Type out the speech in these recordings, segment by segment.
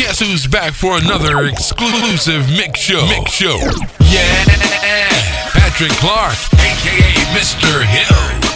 guess who's back for another exclusive mix show? Mix show. Yeah, Patrick Clark, aka Mr. Hill.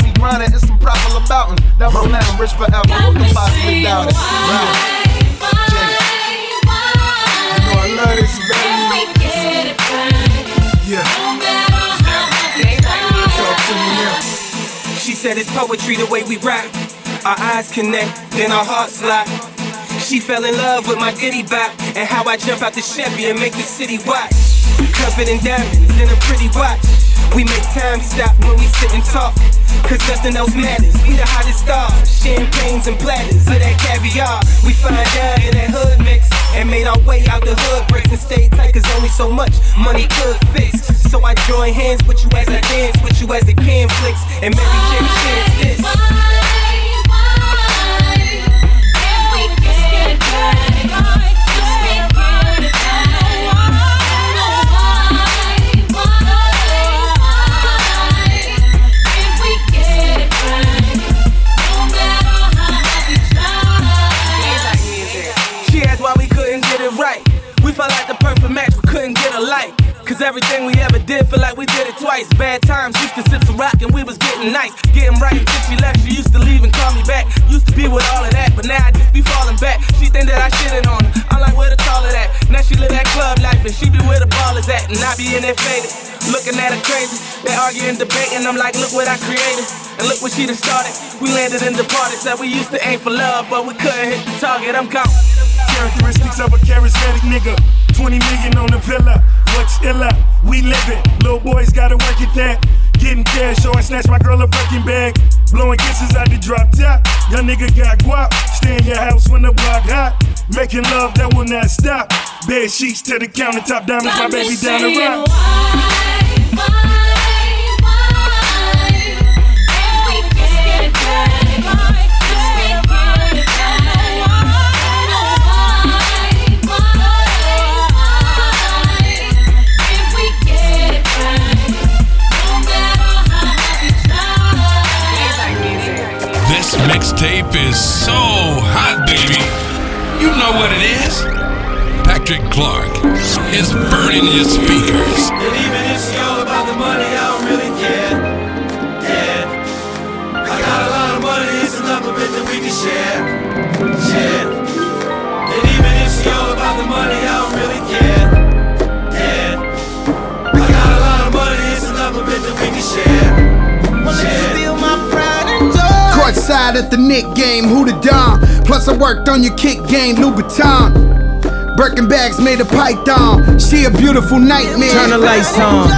might be grinding. It's some problem about him. That will never rich forever. Who can possibly doubt it? She said it's poetry the way we rap. Our eyes connect, then our hearts lock. She fell in love with my ditty bop and how I jump out the Chevy and make the city watch. Covered in diamonds and a pretty watch. We make time stop when we sit and talk. Cause nothing else matters. We the hottest stars. Champagnes and platters of that caviar. We find out in that hood mix. And made our way out the hood bricks and stayed tight. Cause only so much money could fix. So I join hands with you as I dance with you as the can flicks. And maybe Jim chance this. Cause everything we ever did feel like we did it twice. Bad times, used to sip some rock and we was getting nice. Getting right until she left, she used to leave and call me back. Used to be with all of that, but now I just be falling back. She think that I shitting on her. I'm like, where the call of that? Now she live that club life and she be where the ball is at. And I be in there faded, looking at her crazy. They arguing, debating, I'm like, look what I created. And look what she done started. We landed in the party, said we used to aim for love, but we couldn't hit the target. I'm gone. Characteristics of a charismatic nigga. 20 million on the villa. What's illa? We live it. Little boys gotta work at that. Getting cash, so I snatch my girl a Birkin bag. Blowing kisses out the drop top. Young nigga got guap. Stay in your house when the block hot. Making love that will not stop. Bed sheets to the countertop. Diamonds, my baby down the rock. Why, why? Mixtape is so hot, baby. You know what it is. Patrick Clark is burning your speakers. Courtside at the Knick game, who the Dom? Plus I worked on your kick game, Louboutin. Birkin bags made a python. She a beautiful nightmare. Turn the lights on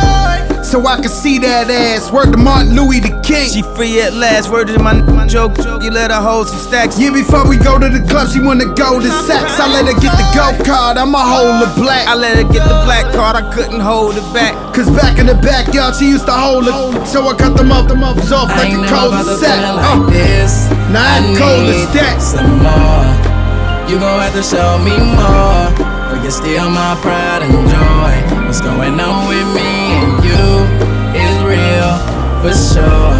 so I can see that ass. Word to Martin Louis the King. She free at last. Word to my, my joke. You let her hold some stacks. Yeah, before we go to the club, she wanna go to sex. I let her get the go card. I'ma hold the black. I let her get the black card. I couldn't hold it back. Cause back in the backyard, she used to hold it. So I cut them up, them up off like a cold set. Like uh. this. Now I'm cold as that. Some more. You gon' have to show me more. For you steal my pride and joy. What's going on with me and you is real for sure.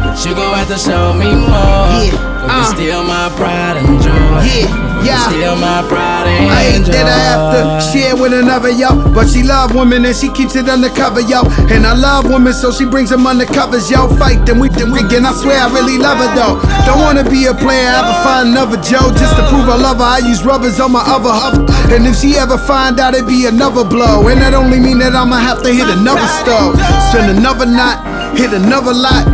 But you gon' have to show me more. Yeah. For uh. you steal my pride and joy. Yeah, yeah. Steal my pride and I ain't I have to share with another, yo. But she love women and she keeps it undercover, yo. And I love women, so she brings them undercovers, yo. Fight them, we them weekend. I swear I really love her, though. Don't wanna be a player, ever find another Joe. Just to prove I love her, I use rubbers on my other huff. And if she ever find out, it'd be another blow. And that only mean that I'ma have to hit another stove. Spend another night, hit another lot.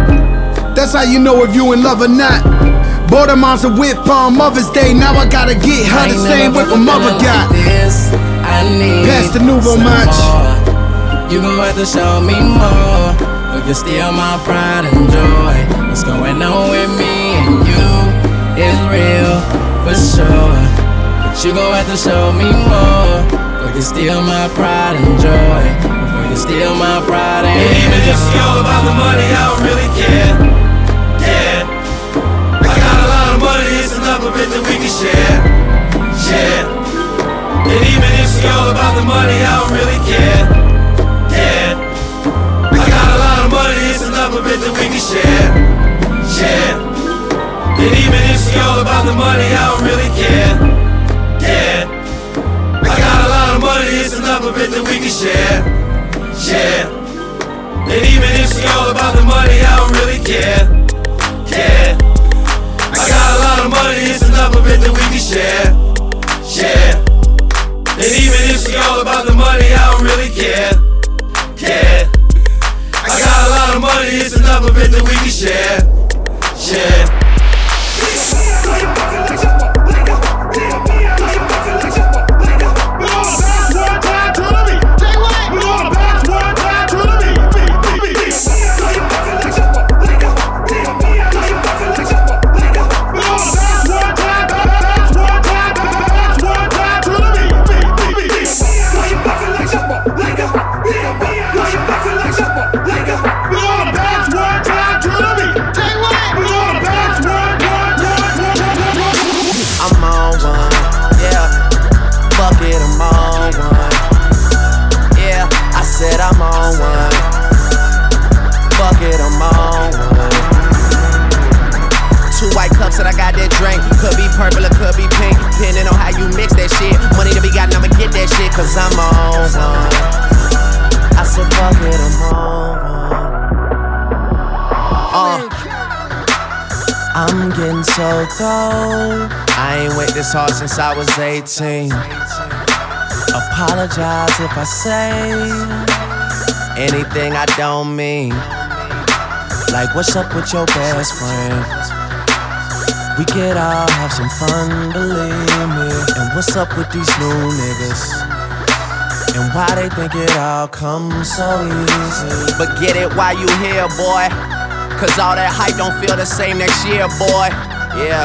That's how you know if you in love or not. Bought her mom's a whip on Mother's Day. Now I gotta get her the same whip my mother got. This, I need Pass the nouveau much. You gon' have to show me more. Or you steal my pride and joy. What's going on with me and you is real for sure. But you gon' have to show me more. Or you steal my pride and joy. Or you steal my pride and, and even if it's all about the money, I don't really care. It that we can share. Share. And even if it's all about the money, I don't really care. Yeah. I got a lot of money, it's enough of that we can share. Share. And even if it's all about the money, I don't really care. Yeah. I got a lot of money, it's enough of that we can share. Share. And even if it's all about the money, I don't really care. That we can share. Share. And even if she all about the money, I don't really care. Care. I got a lot of money, it's enough of it that we can share. on I got that drink. Could be purple or could be pink. Depending on how you mix that shit. Money to be gotten, I'ma get that shit, cause I'm on one. I said, fuck it, I'm on one. Uh. I'm getting so cold. I ain't wait this hard since I was 18. Apologize if I say anything I don't mean. Like, what's up with your best friend? We could all have some fun, believe me. And what's up with these new niggas? And why they think it all comes so easy? But get it while you here, boy. Cause all that hype don't feel the same next year, boy. Yeah.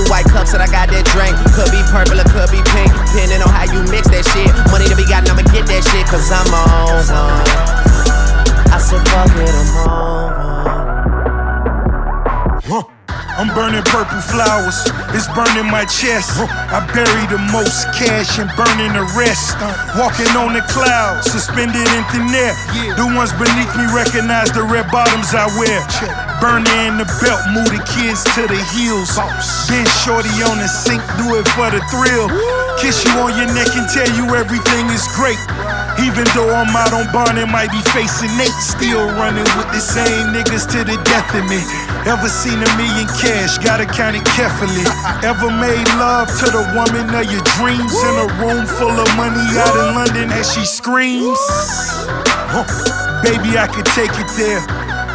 Two white cups that I got that drink. Could be purple or could be pink. Depending on how you mix that shit. Money to be gotten, I'ma get that shit. Cause I'm on one. I said, fuck it, I'm on one. Huh. I'm burning purple flowers, it's burning my chest. I bury the most cash and burning the rest. Uh, walking on the clouds, suspended in thin air. The ones beneath me recognize the red bottoms I wear. Burning in the belt, move the kids to the heels. Been shorty on the sink, do it for the thrill. Kiss you on your neck and tell you everything is great. Even though I'm out on bond and might be facing Nate, still running with the same niggas to the death of me. Ever seen a million cash? Gotta count it carefully. Ever made love to the woman of your dreams in a room full of money out in London as she screams? Huh. Baby, I could take it there.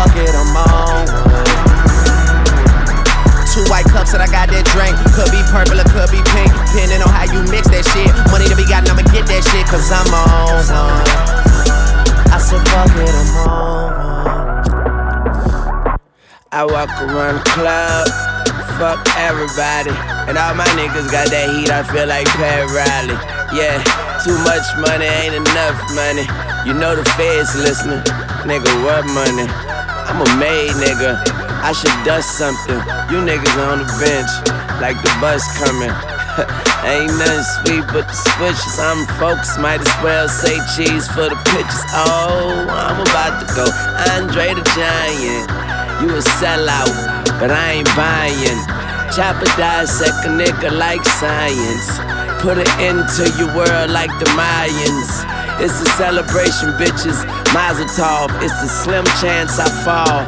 Fuck it, I'm on one. Two white cups that I got that drink. Could be purple or could be pink. Depending on how you mix that shit. Money to be gotten, I'ma get that shit. Cause I'm on one. I said, fuck it, I'm on one. I walk around the club, fuck everybody. And all my niggas got that heat, I feel like Pat Riley. Yeah, too much money ain't enough money. You know the feds listening. Nigga, what money? I'm a made nigga. I should dust something. You niggas on the bench, like the bus coming. Ain't nothing sweet but the switches. I'm focused, might as well say cheese for the pitches. Oh, I'm about to go. Andre the Giant. You a sellout, but I ain't buying. Chopper dissect a nigga like science. Put it into your world like the Mayans. It's a celebration, bitches. Mazel tov. It's a slim chance I fall.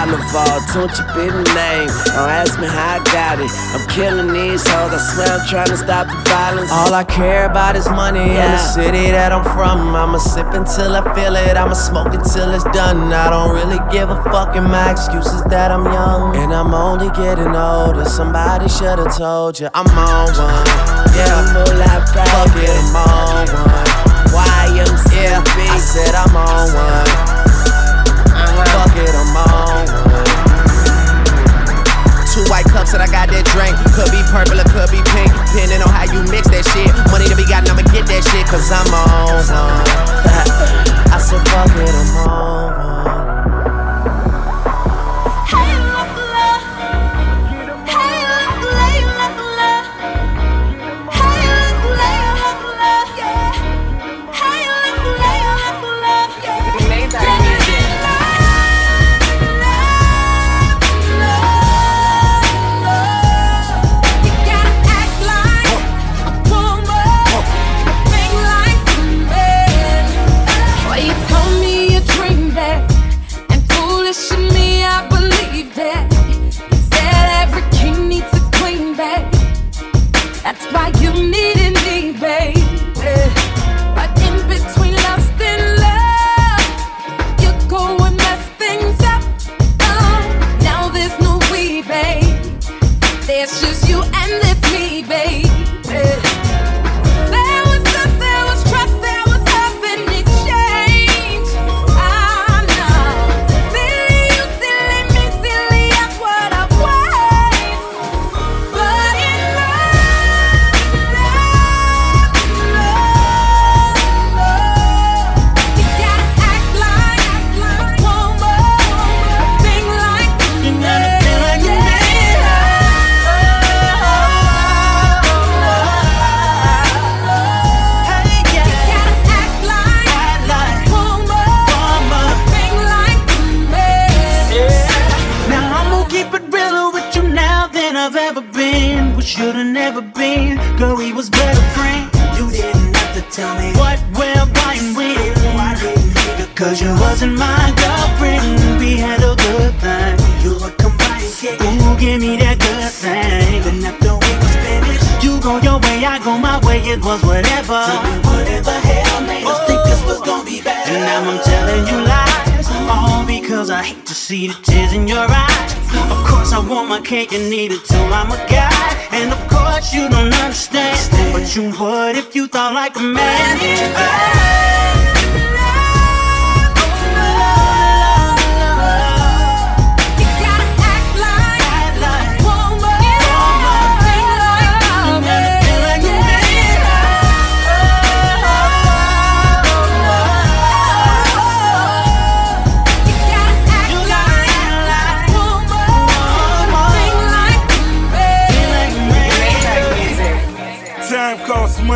Oliver, don't you be the name. Don't ask me how I got it. I'm killing these hoes. I swear I'm trying to stop the violence. All I care about is money in the city that I'm from. I'ma sip until I feel it. I'ma smoke until it's done. I don't really give a fuck, and my excuse is that I'm young. And I'm only getting older. Somebody should've told you I'm on one. Yeah, fuck it, I'm on one. Yeah, I said I'm on one. Fuck it, I'm on one. Two white cups that I got that drink. Could be purple or could be pink. Depending on how you mix that shit. Money to be gotten, I'ma get that shit. Cause I'm on one. I said, fuck it, I'm on one. You my girlfriend. We had a good time. You were combined, Ooh, give me that good thing. Then after we was finished, you go your way, I go my way. It was whatever. Whatever hell made us think this was gonna be better. And now I'm telling you lies. All because I hate to see the tears in your eyes. Of course, I want my cake and eat it till I'm a guy. And of course, you don't understand. But you would if you thought like a man.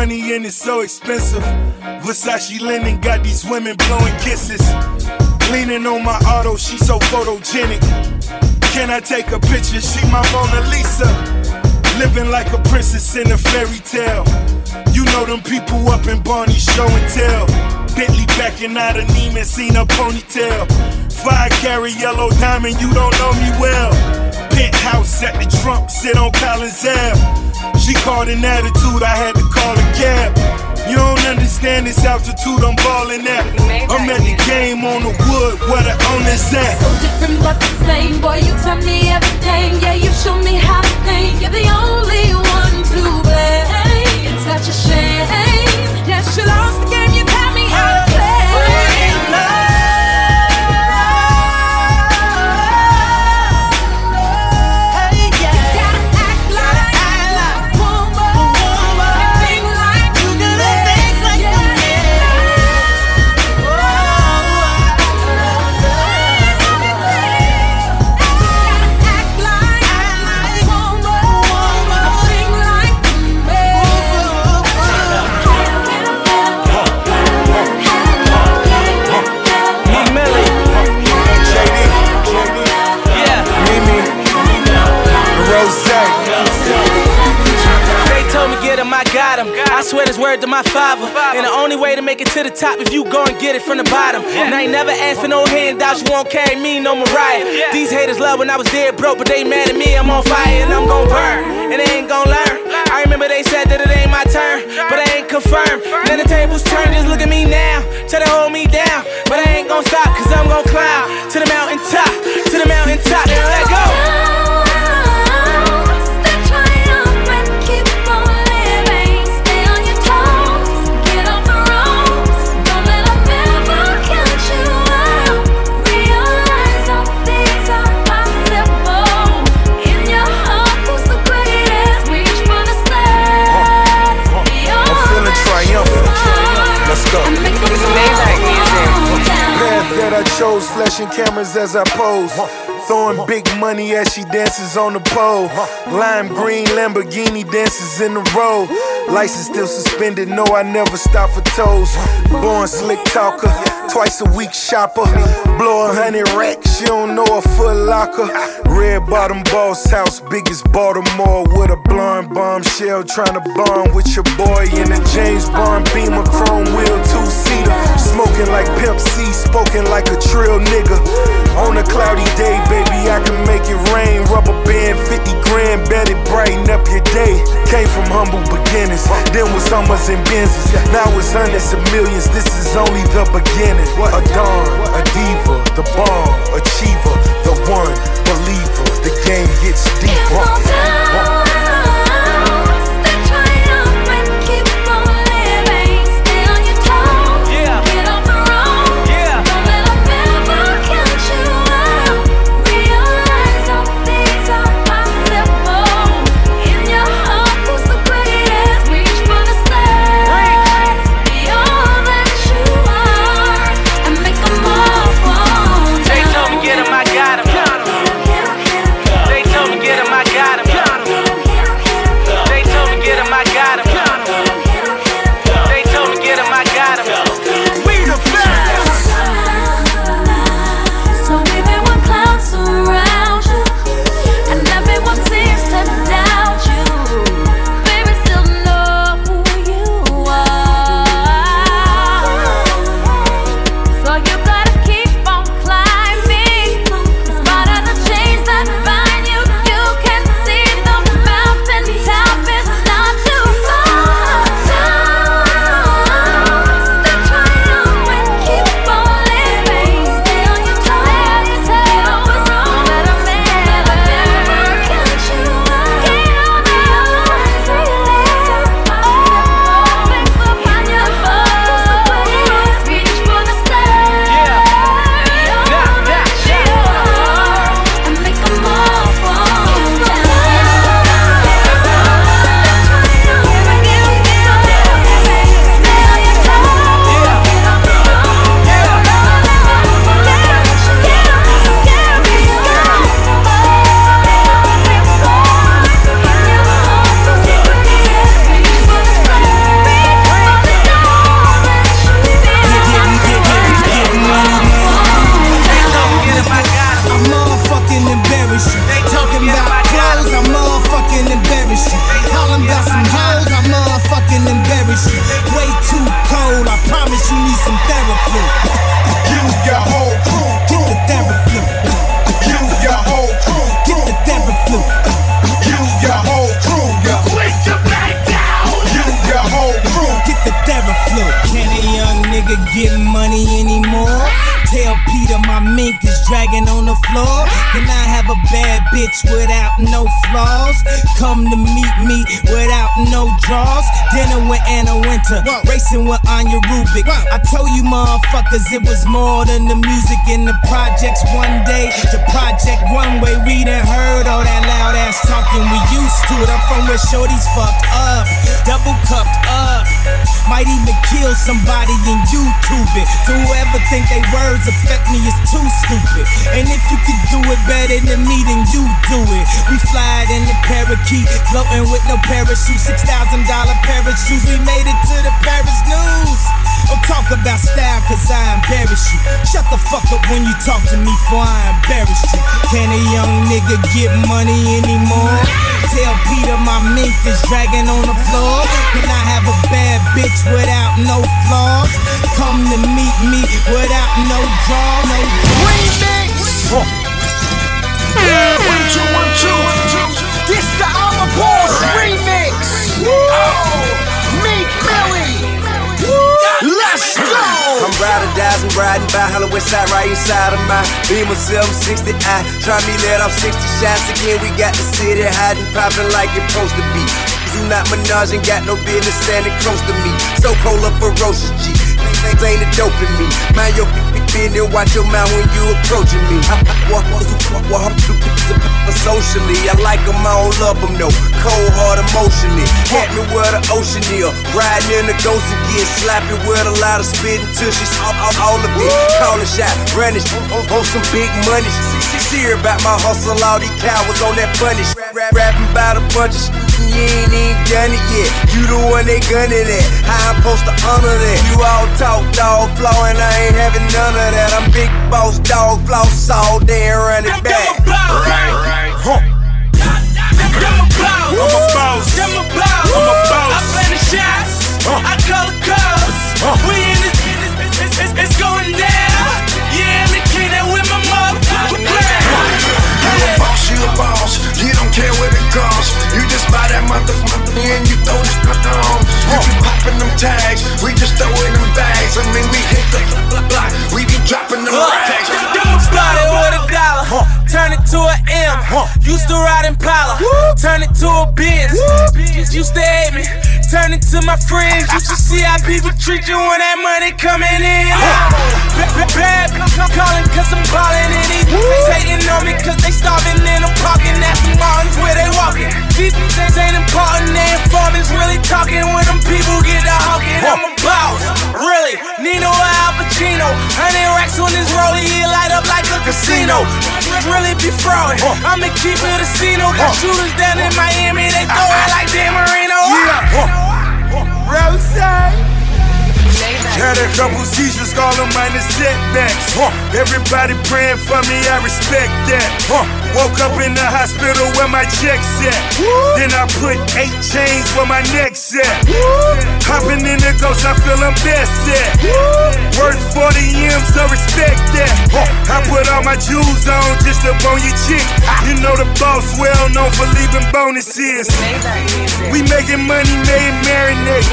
Money and it's so expensive. Versace linen got these women blowing kisses. Leaning on my auto, she so photogenic. Can I take a picture? She my Mona Lisa. Living like a princess in a fairy tale. You know them people up in Barney show and tell. Bentley backing out of Neiman, seen a ponytail. Five carry yellow diamond, you don't know me well. Penthouse at the Trump, sit on Collins Ave. She caught an attitude, I had to call a cab. You don't understand this altitude I'm ballin' at. I'm at the game on the wood, where the owner's at. So different but the same, boy. You tell me everything, yeah. You show me how to think. You're the only one to blame. It's such a shame. Yes, you lost the game. Way to make it to the top if you go and get it from the bottom. And I ain't never asked for no handouts, you won't carry me, no Mariah. These haters love when I was dead broke, but they mad at me, I'm on fire and I'm gon' burn. And they ain't gon' learn. I remember they said that it ain't my turn, but I ain't confirmed. Then the tables turn, just look at me now. Try to hold me down, but I ain't gon' stop, cause I'm gon' climb to the mountain top, to the mountain top, and let go. Chose, flashing cameras as I pose. Throwing big money as she dances on the pole. Lime green Lamborghini dances in the road. License still suspended, no, I never stop for toes. Born slick talker, twice a week shopper. Blow a hundred racks, she don't know a foot locker. Red bottom boss house, biggest Baltimore with a blonde bombshell. Trying to bond with your boy in a James Bond Beamer, chrome wheel, two seater. Smoking like Pimp C, spoken like a trill nigga. On a cloudy day, baby, I can make it rain. Rubber band, 50 grand, bet it brighten up your day. Came from humble beginnings, then was Summers and Benzes. Now it's hundreds of millions, this is only the beginning. A dawn, a diva, the bomb, achiever, the one, believer. The game gets deeper. Shorties fucked up, double cupped up. Might even kill somebody in YouTube it. So whoever think they words affect me is too stupid. And if you could do it better than me, then you do it. We fly in the parakeet, floating with no parachute. Six thousand dollar parachute. We made it to the Paris news. Don't talk about style, cause I embarrass you. Shut the fuck up when you talk to me, for I embarrass you. Can a young nigga get money anymore? Tell Peter my mink is dragging on the floor. Can I have a bad bitch without no flaws? Come to meet me without no draw, no remix. One two one two one two. This the I'm a Boss remix. Meek Millie. Oh. Let's go. I'm riding, and riding by Hollow West Side, right inside of my Beamer 760. I try me let off 60 shots again. We got the city hiding, popping like it's supposed to be. Do not menage and got no business standing close to me. So cold up ferocious G. Things ain't a dope in me. Mind your business, watch your mouth when you approaching me. I walk walk socially. I like them, I don't love them, no. Cold heart emotionally. Hit me where the ocean is. Riding in the ghost again. Slap it with a lot of spit until she's all, all, all of it. Call a shot, running on, on some big money. See, see her about my hustle, all these cowards on that punish. Rapping about a bunch of shit, you ain't even done it yet. You the one they gunning at. How I'm supposed to honor that? You all talk dog flow, and I ain't having none of that. I'm big boss dog floss all day and run it back. Right, right. Huh. I'm a boss. I'm a boss. I'm a boss. I'm a boss. I play the shots. I call the calls. We in this, it's, it's, it's, it's going down. Yeah, indicated with my motherfucking crown. You a boss, you a boss. Care what it costs. You just buy that motherfucker and you throw this mother on. You be popping them tags, we just throwing them bags. I mean, we hit the block, we be dropping them rags. Started with a dollar, turn it to an M. Used to ride Impala, turn it to a Benz. Bitches used to hate me, turn it to my friends. You should see how people treat you when that money coming in. Bad, calling cause I'm ballin' and couple seizures, call them minor setbacks. Huh. Everybody praying for me, I respect that. Woke up in the hospital where my check's at. Then I put eight chains where my neck's at. Hopping in the ghost, I feel I'm best at. Worth 40 M, so respect that. I put all my jewels on just to on your chick. You know the boss well known for leaving bonuses. We making money, made marinate.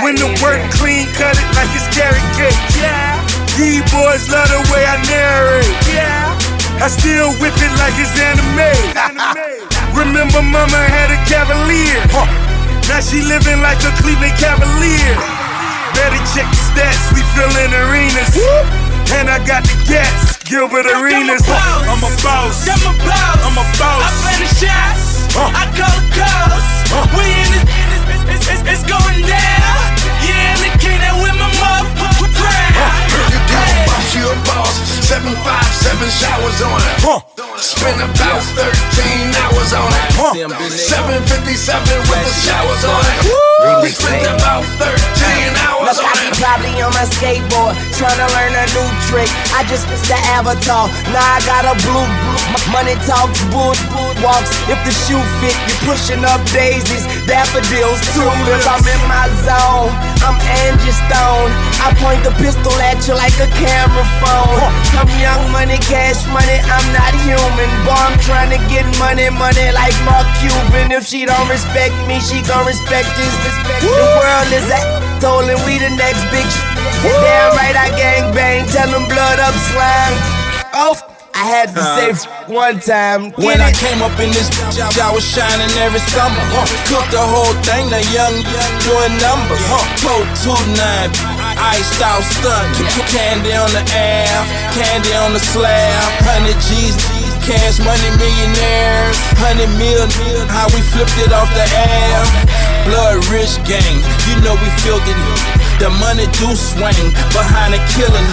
When the work clean, cut it like it's carrot cake. Yeah. These boys love the way I narrate. Yeah. I still whip it like it's anime. Remember, mama had a cavalier. Now she living like a Cleveland Cavalier. Better check the stats, we fillin' arenas. And I got the gas, Gilbert Arenas. I'm a boss. I'm a boss. I'm a boss. I play the shots. I call the calls. We in this, it's, it's, it's, it's going down. Yeah, you a boss. Seven five, seven showers on it. Spend about 13 hours on it. 757 with the showers on it. We spent about 13 hours on it. I be probably on my skateboard, trying to learn a new trick. I just missed the avatar. Now I got a blue. blue. Money talks, bull, bull walks. If the shoe fit, you pushing up daisies, daffodils, tulips. I'm in my zone. I'm Angie Stone. I point the pistol at you like a camera phone. I'm young money, cash money. I'm not human. Boy, I'm trying to get money, money like Mark Cuban. If she don't respect me, she gon' respect his respect. The world is a told and we the next big sh- Damn right, I gang bang. Tell them blood up slime. Oh. I had to say one time. When I came up in this bitch, I was shining every summer. Huh. Cooked the whole thing, the young, doing numbers. Huh. Nine, iced out stunt. Candy on the air, candy on the slab. Hundred G's, cash money millionaires. Hundred mil, how we flipped it off the air. Blood rich gang, you know we filthy. The money do swing behind the killing.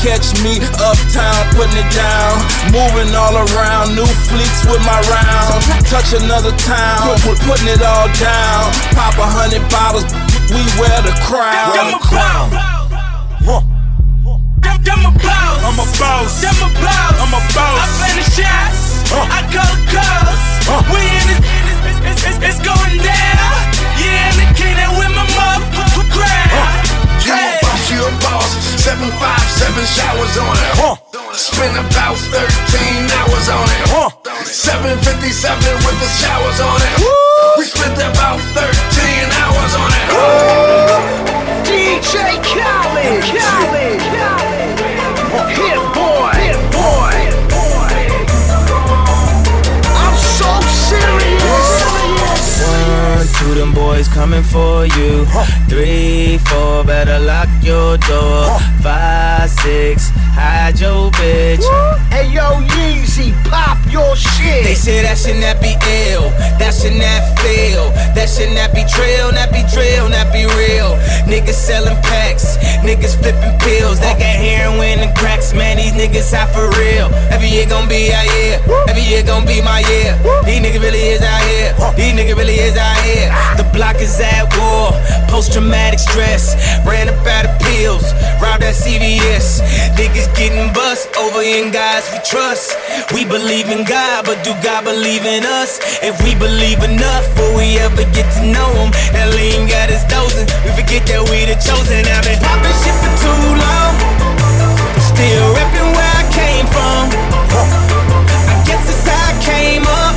Catch me uptown, putting it down. Moving all around, new fleets with my rounds. Touch another town, putting it all down. Pop a hundred bottles, we wear the crown. Crown. I'm a boss. I'm a boss. I'm a boss. I'm a boss. I play the shots. Uh. I call the calls. Uh. We in this, it's, it's, it's, it's going down. Yeah, and the king that with my motherfucking crowd. Uh. You a boss, you a boss. Seven five, seven showers on it. Spend about 13 hours on it. 757 with the showers on it. We spent about 13 hours on it. Woo. DJ Khaled, Khaled, Hit them boys coming for you. Three, four, better lock your door. Five, six, hide your bitch. Hey yo, Yeezy, pop your shit. They say that should not be ill, that should not fail, that should not be trail, not be drill, not be real. Niggas selling packs, niggas flipping pills, they got heroin and cracks, man, these niggas out for real. Every year gon' be our year, every year gon' be my year. These niggas really is out here, these niggas really is out here. The block is at war, post traumatic stress, ran up out of pills, robbed at CVS. Niggas getting bust over in guys we trust. We believe in God, but do God believe in us? If we believe enough, will we ever get to know Him? That lean got us dozing. We forget that we the chosen. I've been popping shit for too long. Still repping where I came from. I guess how I came up.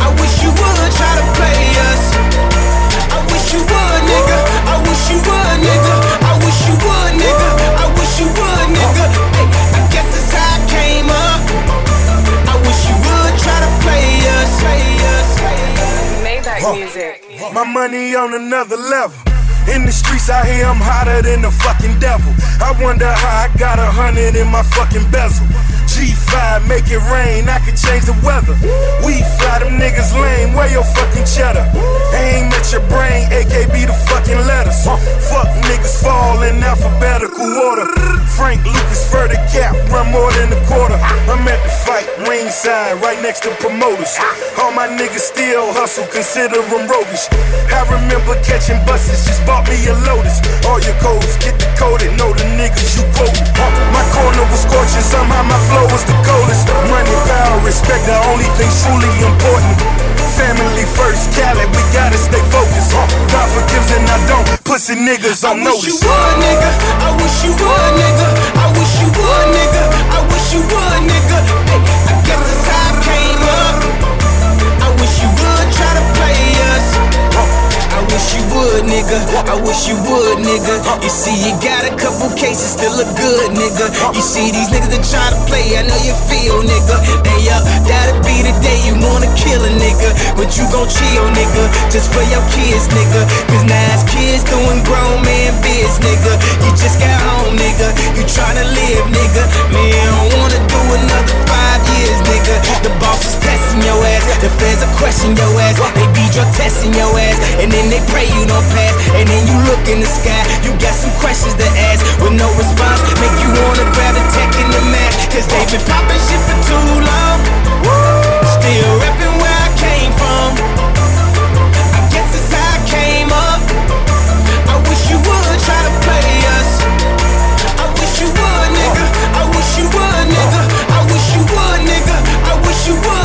I wish you would try to play us. I wish you would, nigga. I wish you would, nigga. Maybach Huh. music. My money on another level. In the streets out here, I'm hotter than the fucking devil. I wonder how I got a hundred in my fucking bezel. G5, make it rain, I can change the weather. We fly them niggas lame, where your fucking cheddar? Aim at your brain, AKB the fucking letters. Fuck niggas fall in alphabetical order. Frank Lucas for the cap, run more than a quarter. I'm at the fight, ringside, right next to promoters. All my niggas still hustle, consider them roguish. I remember catching buses, just bought me a Lotus. All your codes, get decoded, know the niggas you quoted. My corner was scorching, somehow my flow was the coldest. Money, power, respect, the only thing truly important. Family first, Cali, we gotta stay focused. God forgives and I don't. Pussy niggas on I wish you would, nigga. I wish you would, nigga. I wish you would, nigga. I wish you would, wish you would, nigga. I wish you would, nigga. You see, you got a couple cases, still look good, nigga. You see, these niggas that try to play, I know you feel, nigga. Hey, up, that'll be the day you wanna kill a nigga. But you gon' chill, nigga, just for your kids, nigga. Cause now it's kids doing grown man biz, nigga. You just got home, nigga. You tryna live, nigga. Man, I don't wanna do another five years, nigga. The boss is testing your ass, the feds are questioning your ass. They be drug testing your ass, and then they pray you don't pass. And then you look in the sky, you got some questions to ask with no response. Make you wanna grab the tech in the mat, cause they been popping shit for too long. Still repping where I came from. I guess how I came up. I wish you would try to play us. I wish you would, nigga. I wish you would, nigga. I wish you would, nigga. I wish you would,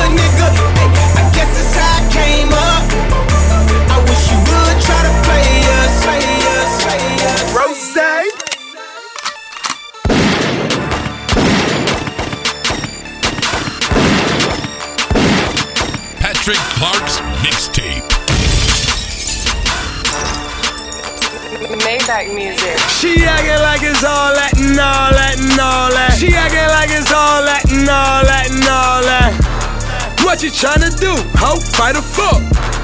Patrick Clark's mixtape. Maybach music. She acting like it's all that and all that and all that. She acting like it's all that and all that and all that. What you trying to do? Ho, fight a fuck.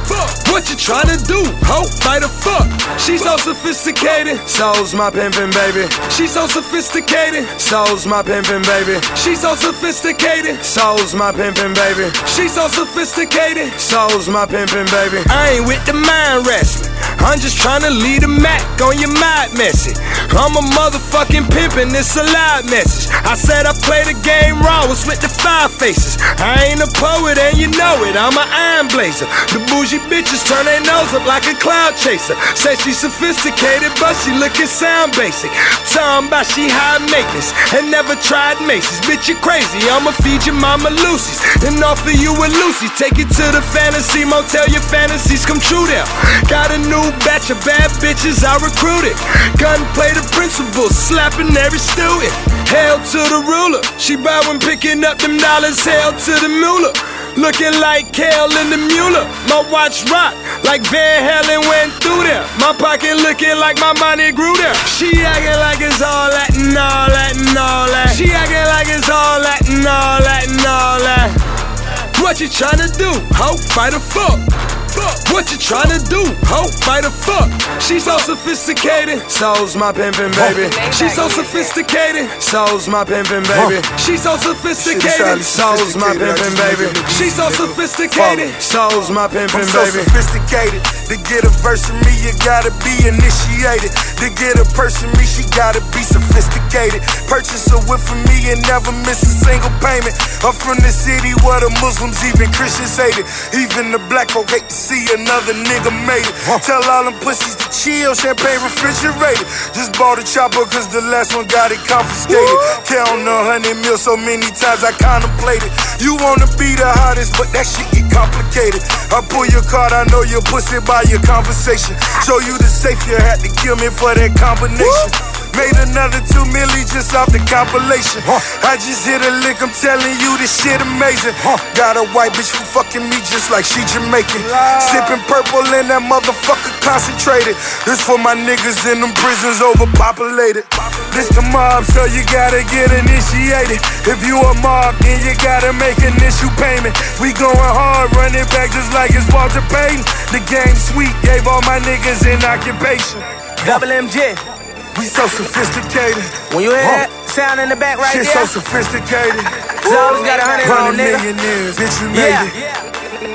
What you tryna do? Ho, fight a fuck. She's so sophisticated. So's my pimpin' baby. She's so sophisticated. So's my pimpin' baby. She's so sophisticated. So's my pimpin' baby. She's so sophisticated. So's my pimpin' baby. I ain't with the mind wrestling. I'm just tryna lead a Mac on your mind message. I'm a motherfucking pimpin', it's a loud message. I said I play the game raw, was with the five faces. I ain't a poet and you know it, I'm an iron blazer. The bougie bitches turn their nose up like a cloud chaser. Say she sophisticated, but she lookin' sound basic. Talking about she high maintenance and never tried Macy's. Bitch, you crazy, I'ma feed your mama Lucy's and offer you a Lucy. Take it to the fantasy motel, your fantasies come true there. Got a new batch of bad bitches I recruited. Gunplay the principal, slapping every student. Hail to the ruler, she bowing picking up them dollars. Hail to the Mueller. Looking like Kale in the Mueller. My watch rock like Van Halen went through there. My pocket looking like my money grew there. She acting like it's all that and all that and all that. She acting like it's all that and all that and all that. What you tryna do? Ho, fight a fuck. What you tryna do? Ho, fight a fuck. She's so sophisticated. So's my pimpin' baby. She's so sophisticated. So's my pimpin' baby. She's so sophisticated. So's my pimpin' baby. She's so sophisticated. So's my pimpin' I'm so sophisticated. To get a verse from me, you gotta be initiated. To get a person me, she gotta be sophisticated. Purchase a whip from me and never miss a single payment. I'm from the city where the Muslims, even Christians hate it. Even the black folk hate to see another nigga made it. Tell all them pussies to chill, champagne refrigerated. Just bought a chopper cause the last one got it confiscated. Count a hundred mil so many times I contemplated. You wanna be the hottest, but that shit get complicated. I pull your card, I know your pussy by your conversation. Show you the safe, you had to kill me for that combination. Made another two milli just off the compilation. I just hit a lick, I'm telling you this shit amazing. Got a white bitch who fucking me just like she Jamaican. Sipping purple and that motherfucker concentrated. This for my niggas in them prisons overpopulated. This the mob, so you gotta get initiated. If you a mob, then you gotta make an issue payment. We going hard, running back just like it's Walter Payton. The game sweet, gave all my niggas an occupation. Double MJ. We so sophisticated. When you hear that sound in the back right Shit there, so sophisticated. Zola's got a hundred on, nigga. millionaires, bitch, we made Yeah. it.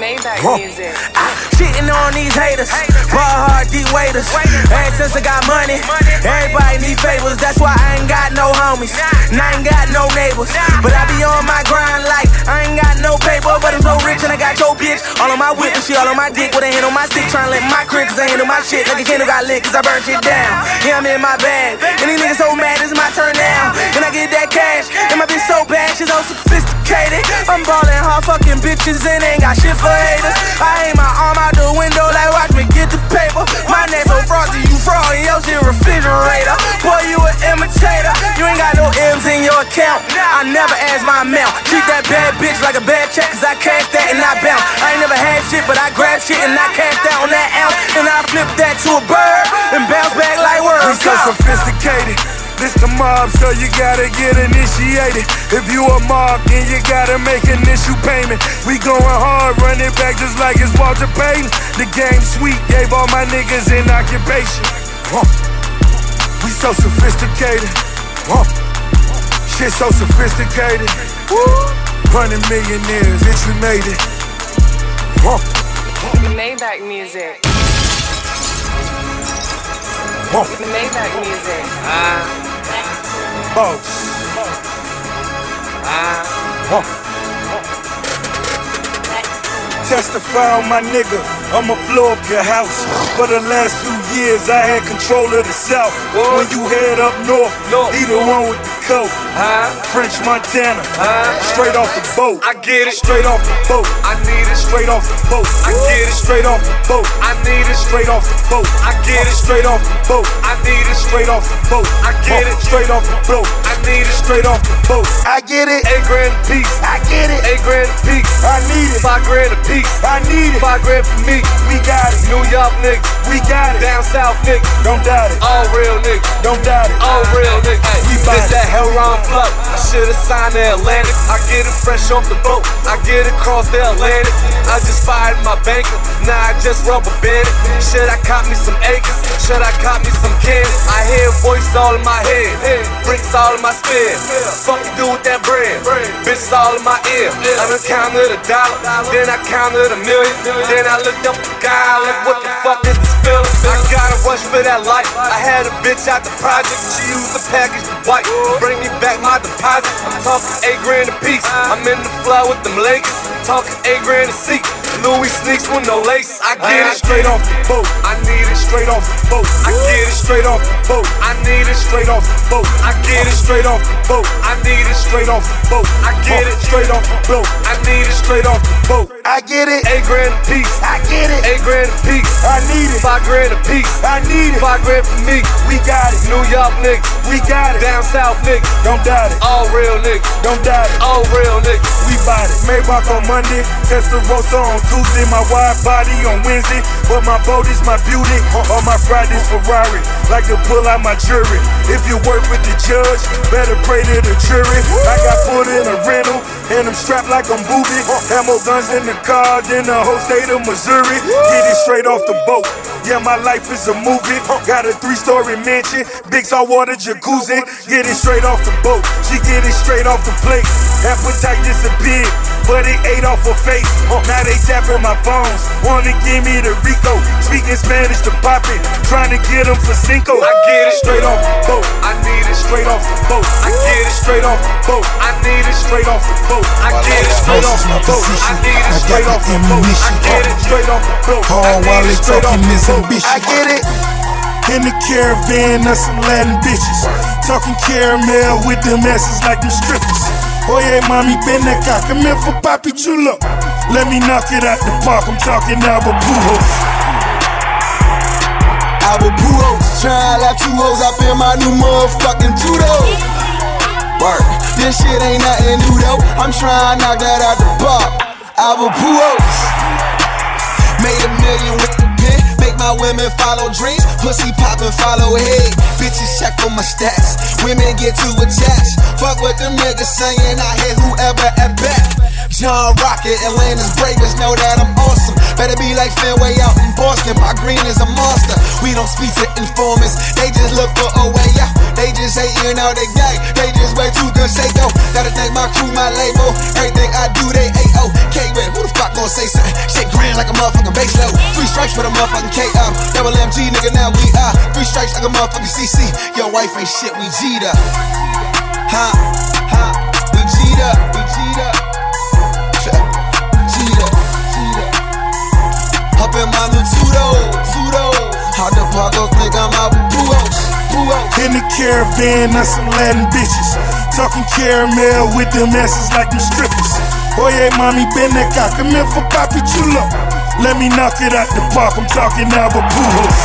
Maybach Huh. music. Ah, shitting on these haters, ball hard deep waiters. Ever since I got money, everybody need favors. That's why I ain't got no homies, and I ain't got no neighbors. But I be on my grind like I ain't got no paper, but I'm so rich and I got your bitch. All on my whip and shit, all on my dick with a hand on my stick, trying to let my crib, cause I handle my shit like a candle got lit, cause I burnt shit down. Yeah, I'm in my bag, and these niggas so mad, it's my turn now. And I get that cash, and my bitch so bad, she's so sophisticated. I'm ballin' hard fucking bitches and ain't got shit for haters. I aim my arm out the window like watch me get the paper. My neck so frosty, you fraud your shit refrigerator. Boy, you an imitator. You ain't got no M's in your account. I never ask my amount. Treat that bad bitch like a bad check, cause I cash that and I bounce. I ain't never had shit, but I grab shit and I cash that on that ounce. And I flip that to a bird and bounce back like words. We so sophisticated. This the mob, so you gotta get initiated. If you a mob, then you gotta make an issue payment. We going hard, running back just like it's Walter Payton. The game sweet, gave all my niggas an occupation. Huh. We so sophisticated. Huh. Shit so sophisticated. Hundred millionaires, bitch, we made it. Huh. Maybach music. Huh. Maybach music. Ah. Boss. Huh. Testify on my nigga, I'ma blow up your house. For the last few years, I had control of the South. When you head up north, he the one with the coat. French Montana, straight off the boat. I get it. Straight off the boat. I need it. Straight off the boat. I get it. Straight off the boat. I need it. Straight off the boat. I get it. Straight off the boat. I need it. Straight off the boat. I get it. Straight off the boat. I need it. Straight off the boat. I get it. Eight grand a piece. I get it. Eight grand a piece. I need it. Five grand a piece. I need it. Five grand for me. We got it. New York niggas. We got it. Down south niggas. Don't doubt it. All real niggas. Don't doubt it. All real niggas. We This bout it. that hell round flow. I should've signed the Atlantic. I get it fresh off the boat. I get it across the Atlantic. I just fired my banker. Now I just rubber band it. Should I cop me some acres? Should I cop me some cans? I hear voices all in my head. Bricks all in my spin. Fuck you do with that bread. Bitches all in my ear. I done counted a dollar. Then I counted a million. Then I looked up the sky like what the fuck is this I gotta rush for that life. I had a bitch out the project. She used the package to white. Bring me back my deposit. I'm talking eight grand a piece. I'm in the flow with them Lakers. Talking eight grand a seat. Louis sneaks with no lace. I get it straight off the boat. I need it Straight off the boat. I get it Straight off the boat. I need it Straight off the boat. I get it Straight off the boat. I need it Straight off the boat. I get it Straight off the boat. I need it Straight off the boat. I get it. Eight grand a piece. I get it. Eight grand a piece. I need it. Five grand a piece. I need it. Five grand for me. We got it. New York niggas. We got it. Down south niggas. Don't doubt it. All real niggas. Don't doubt it. All real niggas. We bout it. Maybach on Monday, Testarossa on Tuesday, my wide body on Wednesday. But my boat is my beauty. Uh-huh. On my Fridays Ferrari, like to pull out my jury. If you work with the judge, better pray to the jury. I got put in a rental, and I'm strapped like I'm booby. Uh-huh. Ammo guns in the car, then the whole state of Missouri. Get it straight off the boat. Yeah, my life is a movie. Got a three-story mansion, big saltwater jacuzzi. Get it straight off the boat. She get it straight off the plate. Appetite disappeared, but it ate off her face. Now they tapping my phones, wanna give me the RICO. Speaking Spanish to pop it, trying to get them for Cinco. I get it straight off the boat. I need it Straight off the boat. I get it Straight off the boat. I need it Straight off the boat. I get it Straight off This is my the boat. I need it straight off the boat. I get it straight off the boat. I need while it they straight off talking is boat. Ambition. I get it. In the caravan of some Latin bitches. Talking caramel with them asses like them strippers. Oye, mami, ven acá, come here for papi chulo. Let me knock it out the park, I'm talking Albert Pujols. Albert Pujols, laugh two hoes up in my new motherfucking tudo. Work, this shit ain't nothing new though. I'm tryna knock that out the park. Albert Pujols, made a million with the my women follow dreams. Pussy poppin', follow head. Bitches check on my stats. Women get too attached. Fuck what them niggas saying. I hit whoever at bat. John Rocker, Atlanta's bravest know that I'm awesome. Better be like Fenway out in Boston. My green is a monster. We don't speak to informants. They just look for a way out. They just hating out they gang. They just way too good say go. Gotta thank my crew, my label. Everything I do, they AO. K with who the fuck gon' say something? Shit grand like a motherfucking bass low. Three strikes for the motherfucking KO. Uh, double MG, nigga, now we are. Three strikes like a motherfucking CC. Your wife ain't shit, we G'd up. Huh? Huh? We G'd. In my new Tudo. Tudo. How the Pagos think I'm out with Puos. Puos. In the caravan of some Latin bitches. Talking caramel with them asses like them strippers. Oye, mami, ven acá, come here for papi chulo. Let me knock it out the park, I'm talking Albert Pujols.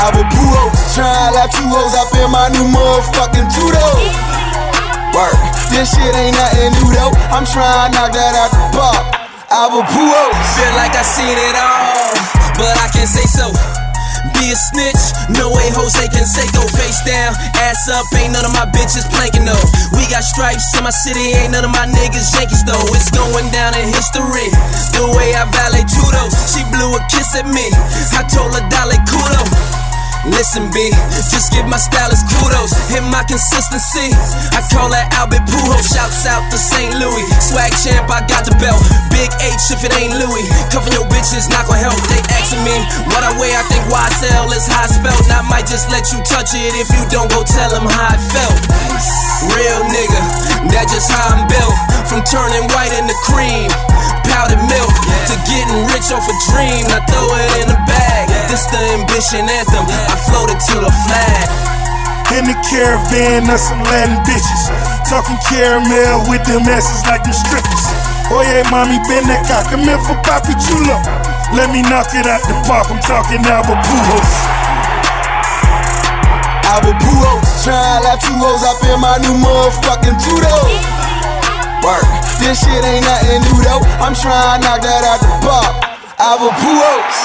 Albert Pujols, tryna laugh two hoes up in my new motherfucking Tudo. Work, this shit ain't nothing new though. I'm tryna knock that out the park. Albert Pujols. Feel like I seen it all, but I can't say so. Be a snitch, no way Jose can say go face down, ass up. Ain't none of my bitches planking though. We got stripes in my city, ain't none of my niggas Yankees though. It's going down in history. The way I valet Tudo, she blew a kiss at me. I told her dale kudo. Listen, B, just give my stylist kudos. Hit my consistency. I call that Albert Pujols. Shouts out to St. Louis. Swag champ, I got the belt. Big H if it ain't Louis. Covering your bitches, not gonna help. They asking me what I weigh. I think YSL is I spelled. I might just let you touch it if you don't go tell them how I felt. Real nigga, that just how I'm built. From turning white into cream, powdered milk, to getting rich off a dream. I throw it in the bag. This the ambition anthem. I floated to the flag. In the caravan of some Latin bitches. Talking caramel with them asses like them strippers. Oh yeah, mommy, bend that cock. I'm in for Papi Chulo. Let me knock it out the park. I'm talking Albert Pujols. Albert Pujols. Trying like two hoes up in my new motherfucking judo. Work. This shit ain't nothing new though. I'm trying to knock that out the park. Albert Pujols.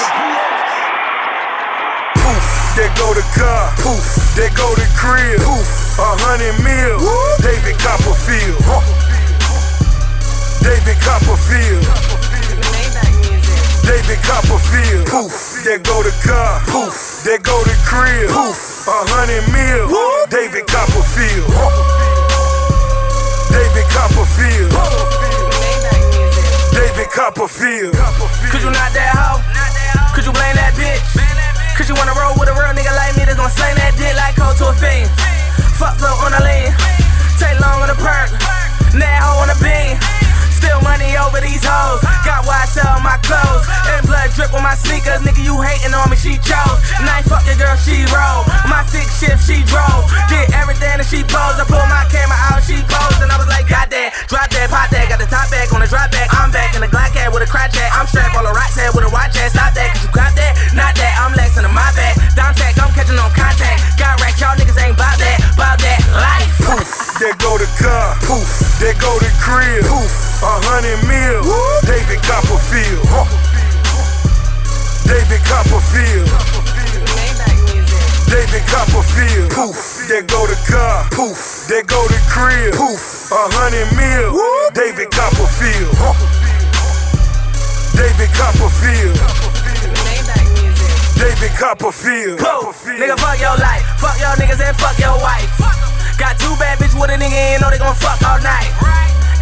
Poof, there go the car. Poof, there go the crib. Poof, a hundred mil. David Copperfield. Huh. David Copperfield. David Copperfield. Poof, there go the car. Poof, there go the crib. Poof, a hundred mil. David Copperfield. David Copperfield. David Copperfield. Could you not that hoe? Could you blame that bitch? Could you wanna roll with a real nigga like me that's gonna slang that dick like cold to a fiend? Fuck flow on the lean, take long on the perk, hoe on the beam. Still money over these hoes. Got why I sell my clothes. And blood drip on my sneakers. Nigga, you hating on me, she chose. Night fuck your girl, she roll. My six shift, she drove. Did everything that she posed. I pulled my camera out, she posed. And I was like, God damn, drop that, pop that. Got the top back on the drop back. I'm back in the Glock hat with a crotch hat. I'm strapped on the right side with a watch hat. Stop that, cause you got that. Not that, I'm lexing in my back. Down tech, I'm catching on contact. There go the car. Poof, there go the crib. Poof, a hundred mil. David Copperfield. Huh. David Copperfield. David Copperfield. Poof, there go the car. Poof, there go the crib. Poof, a hundred mil. David Copperfield. Huh. David Copperfield. David Copperfield. Poof, nigga, fuck your life. Fuck your niggas and fuck your wife. Got two bad bitches with a nigga and know they gon' fuck all night.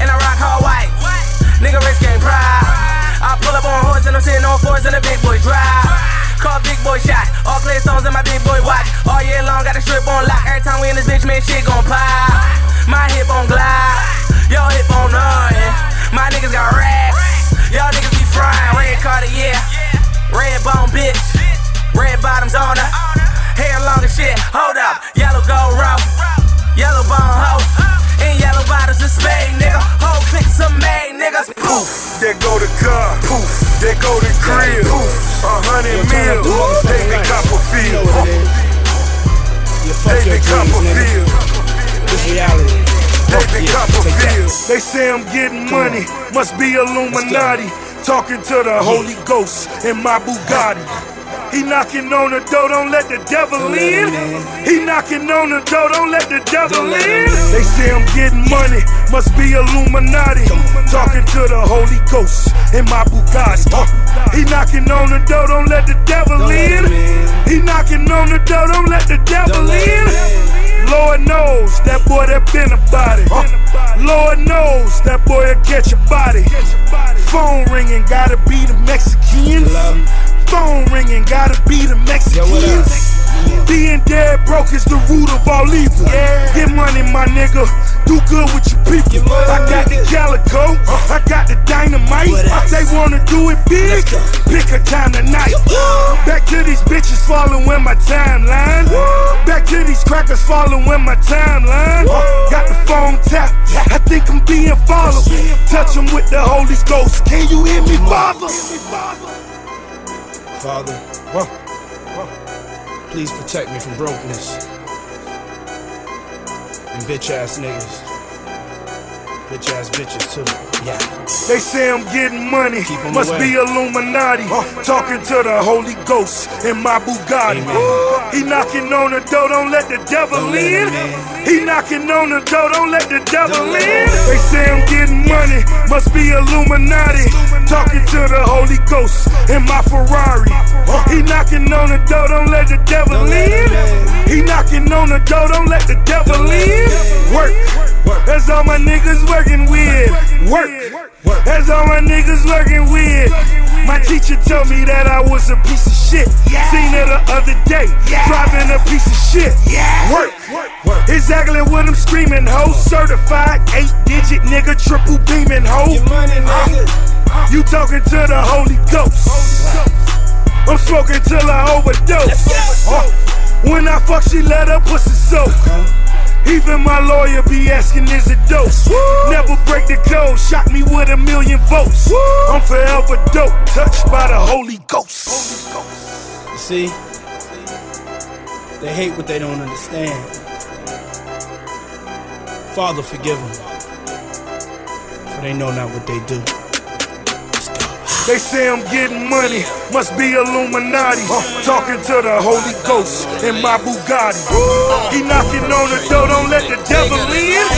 And I rock all white. Nigga, rich game proud. I pull up on horse and I'm sitting on fours in a big boy drive. Call big boy shot. All clear stones in my big boy watch. All year long, got a strip on lock. Every time we in this bitch, man, shit gon' pop. My hip on glide. Your hip on none. My niggas got racks. Y'all niggas be frying. Red Carter, yeah. Red bone bitch. Red bottoms on her. Hair long as shit. Hold up. Yellow gold rope. Yellow bone hoe. And yellow bottoms is spade, nigga. Whole click some made niggas. Poof, there go the car. Poof, there go the crib. Poof, a hundred mil. David Copperfield. David Copperfield. This reality. David Copperfield. They say I'm getting money, must be Illuminati. Talking to the Holy Ghost in my Bugatti. He knocking on the door, don't let the devil in. He knocking on the door, don't let the devil in. They say I'm getting money, must be Illuminati. Talking to the Holy Ghost in my Bugatti. Uh, He knocking on the door, don't let the devil in. He knocking on the door, don't let the devil in. Lord knows that boy that been about it. Lord knows that boy will catch your body. Phone ringing, gotta be the Mexicans. Phone ringing, gotta be the Mexicans. Being dead broke is the root of all evil. Get money, my nigga. Do good with your people. I got the calico. I got the dynamite. They wanna do it big. Pick a time tonight. Back to these bitches following my timeline. Back to these crackers following my timeline. Got the phone tapped. I think I'm being followed. Touch 'em with the Holy Ghost. Can you hear me, Father? Father, please protect me from brokenness and bitch ass niggas. Bitch ass bitches too. Yeah. They say I'm getting money. must away. be Illuminati. Talking to the Holy Ghost in my Bugatti. He knocking on the door, don't let the devil Don't in. He knocking on the door, don't let the devil in. They say I'm getting money, must be Illuminati. Talking to the Holy Ghost in my Ferrari. He knocking on the door, don't let the devil in. He knocking on the door, don't let the devil in. Work. Work. That's all my niggas working with. Work. That's all my niggas working with. My teacher told me that I was a piece of shit. Seen her the other day, driving a piece of shit. Work. Exactly what I'm screaming, ho. Certified eight digit nigga, triple beaming, ho. You talking to the Holy Ghost. I'm smoking till I overdose. Uh, When I fuck, she let her pussy soak. Even my lawyer be asking, is it dose? Never break the code, shock me with a million votes. I'm forever dope, touched by the Holy Ghost. You see, they hate what they don't understand. Father, forgive them, for they know not what they do. They say I'm getting money, must be Illuminati. Talking to the Holy Ghost in my Bugatti. He knocking on the door, don't let the devil in.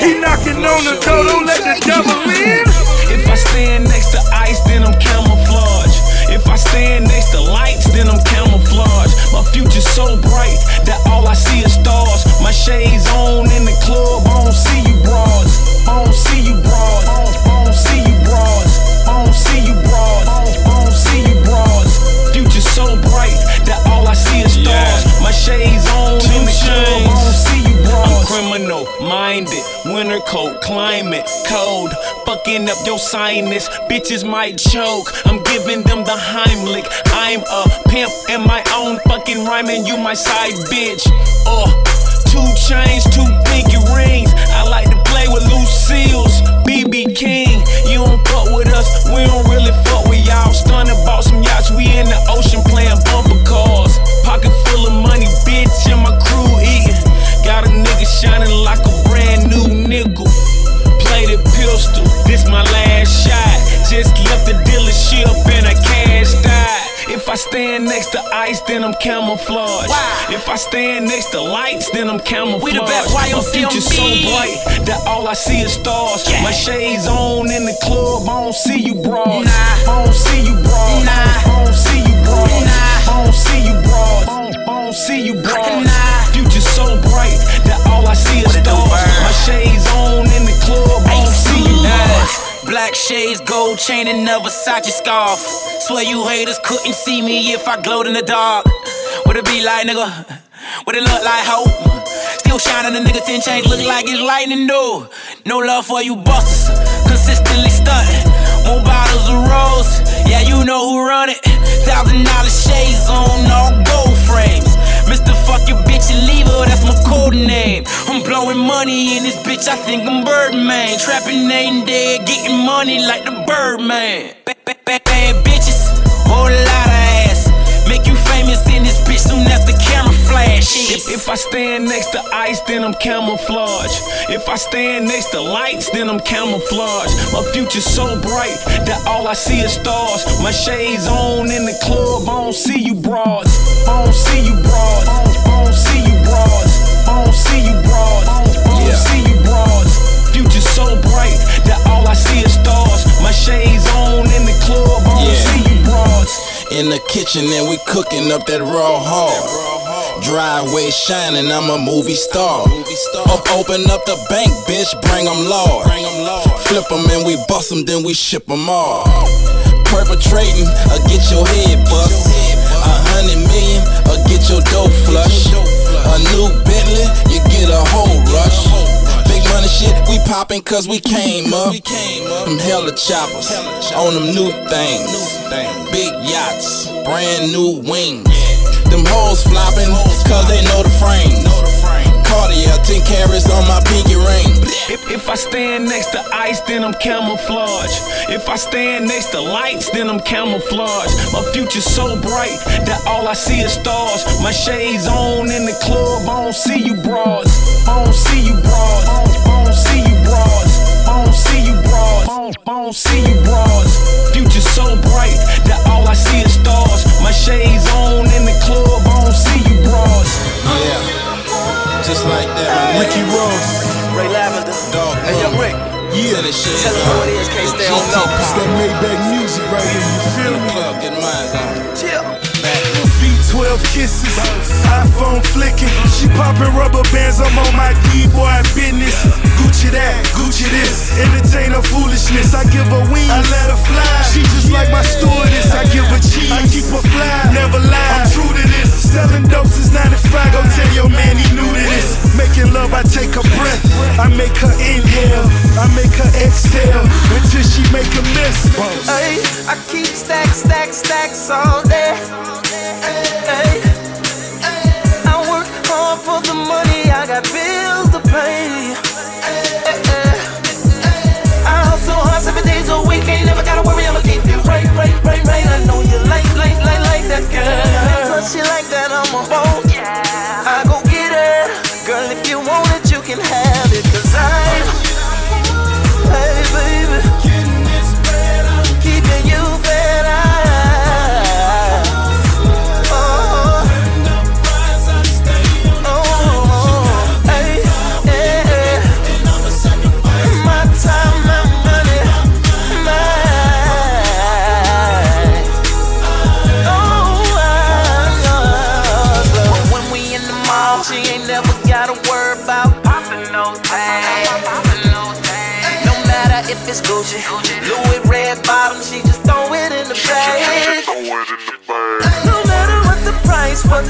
He knocking on the door, don't let the devil in. If I stand next to ice, then I'm camouflage. If I stand next to lights, then I'm camouflage. My future's so bright that all I see is stars. My shades on in the club, I don't see you broads. I don't see you broads. I don't see you broads. I don't see you broads. I don't see you broads. Future's so bright that all I see is stars. My shades on in the club, I don't see you broads. I'm criminal minded, winter coat, climate cold, fucking up your sinus. Bitches might choke. I'm giving them the Heimlich. I'm a pimp in my own fucking rhyming. You my side bitch. Uh, two chains, two pinky rings. With Lucille's. BB King, you don't fuck with us. We don't really fuck with y'all. Stunning bought some yachts. We in the ocean playing bumper cars. Pocket full of money, bitch, and my crew eating. Got a nigga shining like a brand new nickel. Plated pistol, this my last shot. Just left the dealership and I I stand next to ice, then I'm camouflage. If I stand next to lights, then I'm camouflage. We the best My YMCMB. future's so bright that all I see is stars. My shades on in the club, I don't see you broads. I don't see you broads. I don't see you broads. I don't see you broads. I don't- I don't see you broads. Future's so bright that all I see is stars. My shades on in the club, Black shades, gold chain, and a Versace scarf. Swear you haters couldn't see me if I glowed in the dark. What it be like, nigga? What it look like, ho? Still shining, the nigga 10 chains look like it's lightning, no. No love for you bosses, consistently stunting. More bottles of rose, yeah, you know who run it. Thousand dollar shades on all gold frames. Mr. Fuck your bitch and leave her, that's my code name. I'm blowing money in this bitch, I think I'm Birdman. Trapping ain't dead, getting money like the Birdman. Bad, bad, bitches, whole lot of ass. Make you famous in this bitch soon as the camera flash. If, if I stand next to ice, then I'm camouflage. If I stand next to lights, then I'm camouflage. My future's so bright that all I see is stars. My shades on in the club, I don't see you broads. I don't see you broads. I don't, see you broads. I don't see you broads. I don't, I don't see you broads. Future's so bright that all I see is stars. My shades on in the club, I don't Yeah. see you broads. In the kitchen and we cooking up that raw hog. Driveway shining, I'm a movie star. Up, open up the bank, bitch, bring 'em Lord. Flip 'em and we bust 'em, then we ship 'em all. Perpetrating, or get your head bust. A hundred million, or get your dope flush. A new Bentley, you get a whole rush. Big money shit, we poppin' cause we came up. Them hella choppers, on them new things. Big yachts, brand new wings. Them hoes flopping, cause they know the frame. Cartier, 10 carats on my pinky ring. If, if I stand next to ice, then I'm camouflage. If I stand next to lights, then I'm camouflage. My future's so bright that all I see is stars. My shades on in the club, I don't see you broads. I don't see you broads. I don't, see you broads. I don't see you broads. I don't, I don't see you broads. Future's so bright that all I see is stars. My shades on in the club, I don't see you broads. Yeah. Just like that, my Ricky Ross. Ray Lavender. Dog. Hey, yo, Rick. Yeah. This shit. Tell 'em who it is, case they don't know. It's that Maybach music right here, you feel me? Club, get mine on. Chill. V12 kisses, iPhone flicking. She popping rubber bands, I'm on my D-boy business. Gucci that, Gucci this. Entertain her foolishness, I give her wings, I let her fly. She just like my stewardess, I give her cheese, I keep her fly. Never lie, I'm true to this. Selling dope since 95, go tell your man he new to this. Making love, I take her breath, I make her inhale, I make her exhale until she make a miss. Ay, I keep stacks, stacks, stacks all day.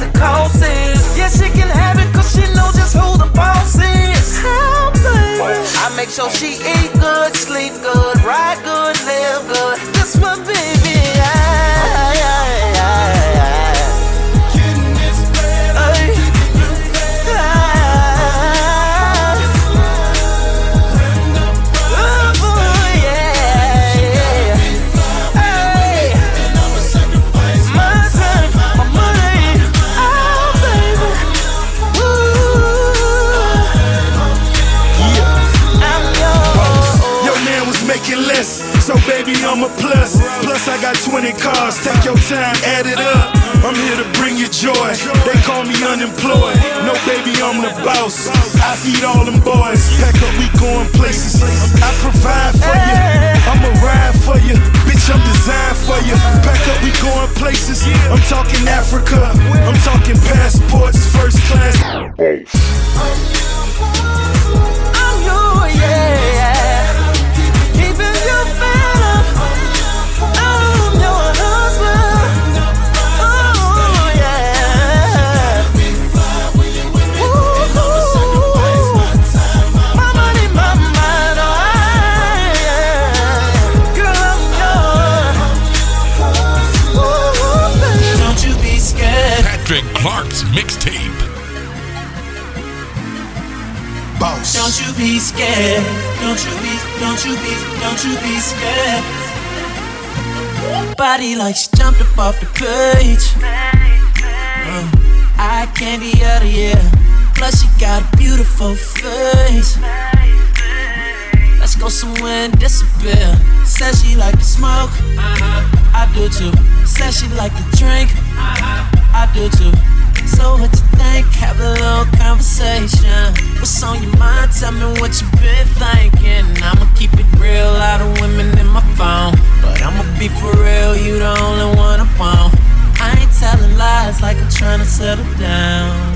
The cost is. Yeah, she can have it cause she knows just who the boss is. Oh, baby. I make sure she eat good, sleep good, ride good, live good. I got 20 cars. Take your time, add it up. I'm here to bring you joy. They call me unemployed. No, baby, I'm the boss. I feed all them boys. Pack up, we going places. I provide for you. I'ma ride for you. Bitch, I'm designed for you. Pack up, we going places. I'm talking Africa. I'm talking passports, first class. I'm you, yeah. Scared. Don't you be, don't you be, don't you be scared. Body like she jumped up off the page. Uh, eye candy of the year. Plus she got a beautiful face. Let's go somewhere and disappear. Says she like to smoke. I do too. Says she like to drink. I do too. So what you think? Have a little conversation. What's on your mind? Tell me what you been thinking. I'ma keep it real. a Lot of women in my phone, but I'ma be for real. You the only one I want. I ain't telling lies like I'm trying to settle down.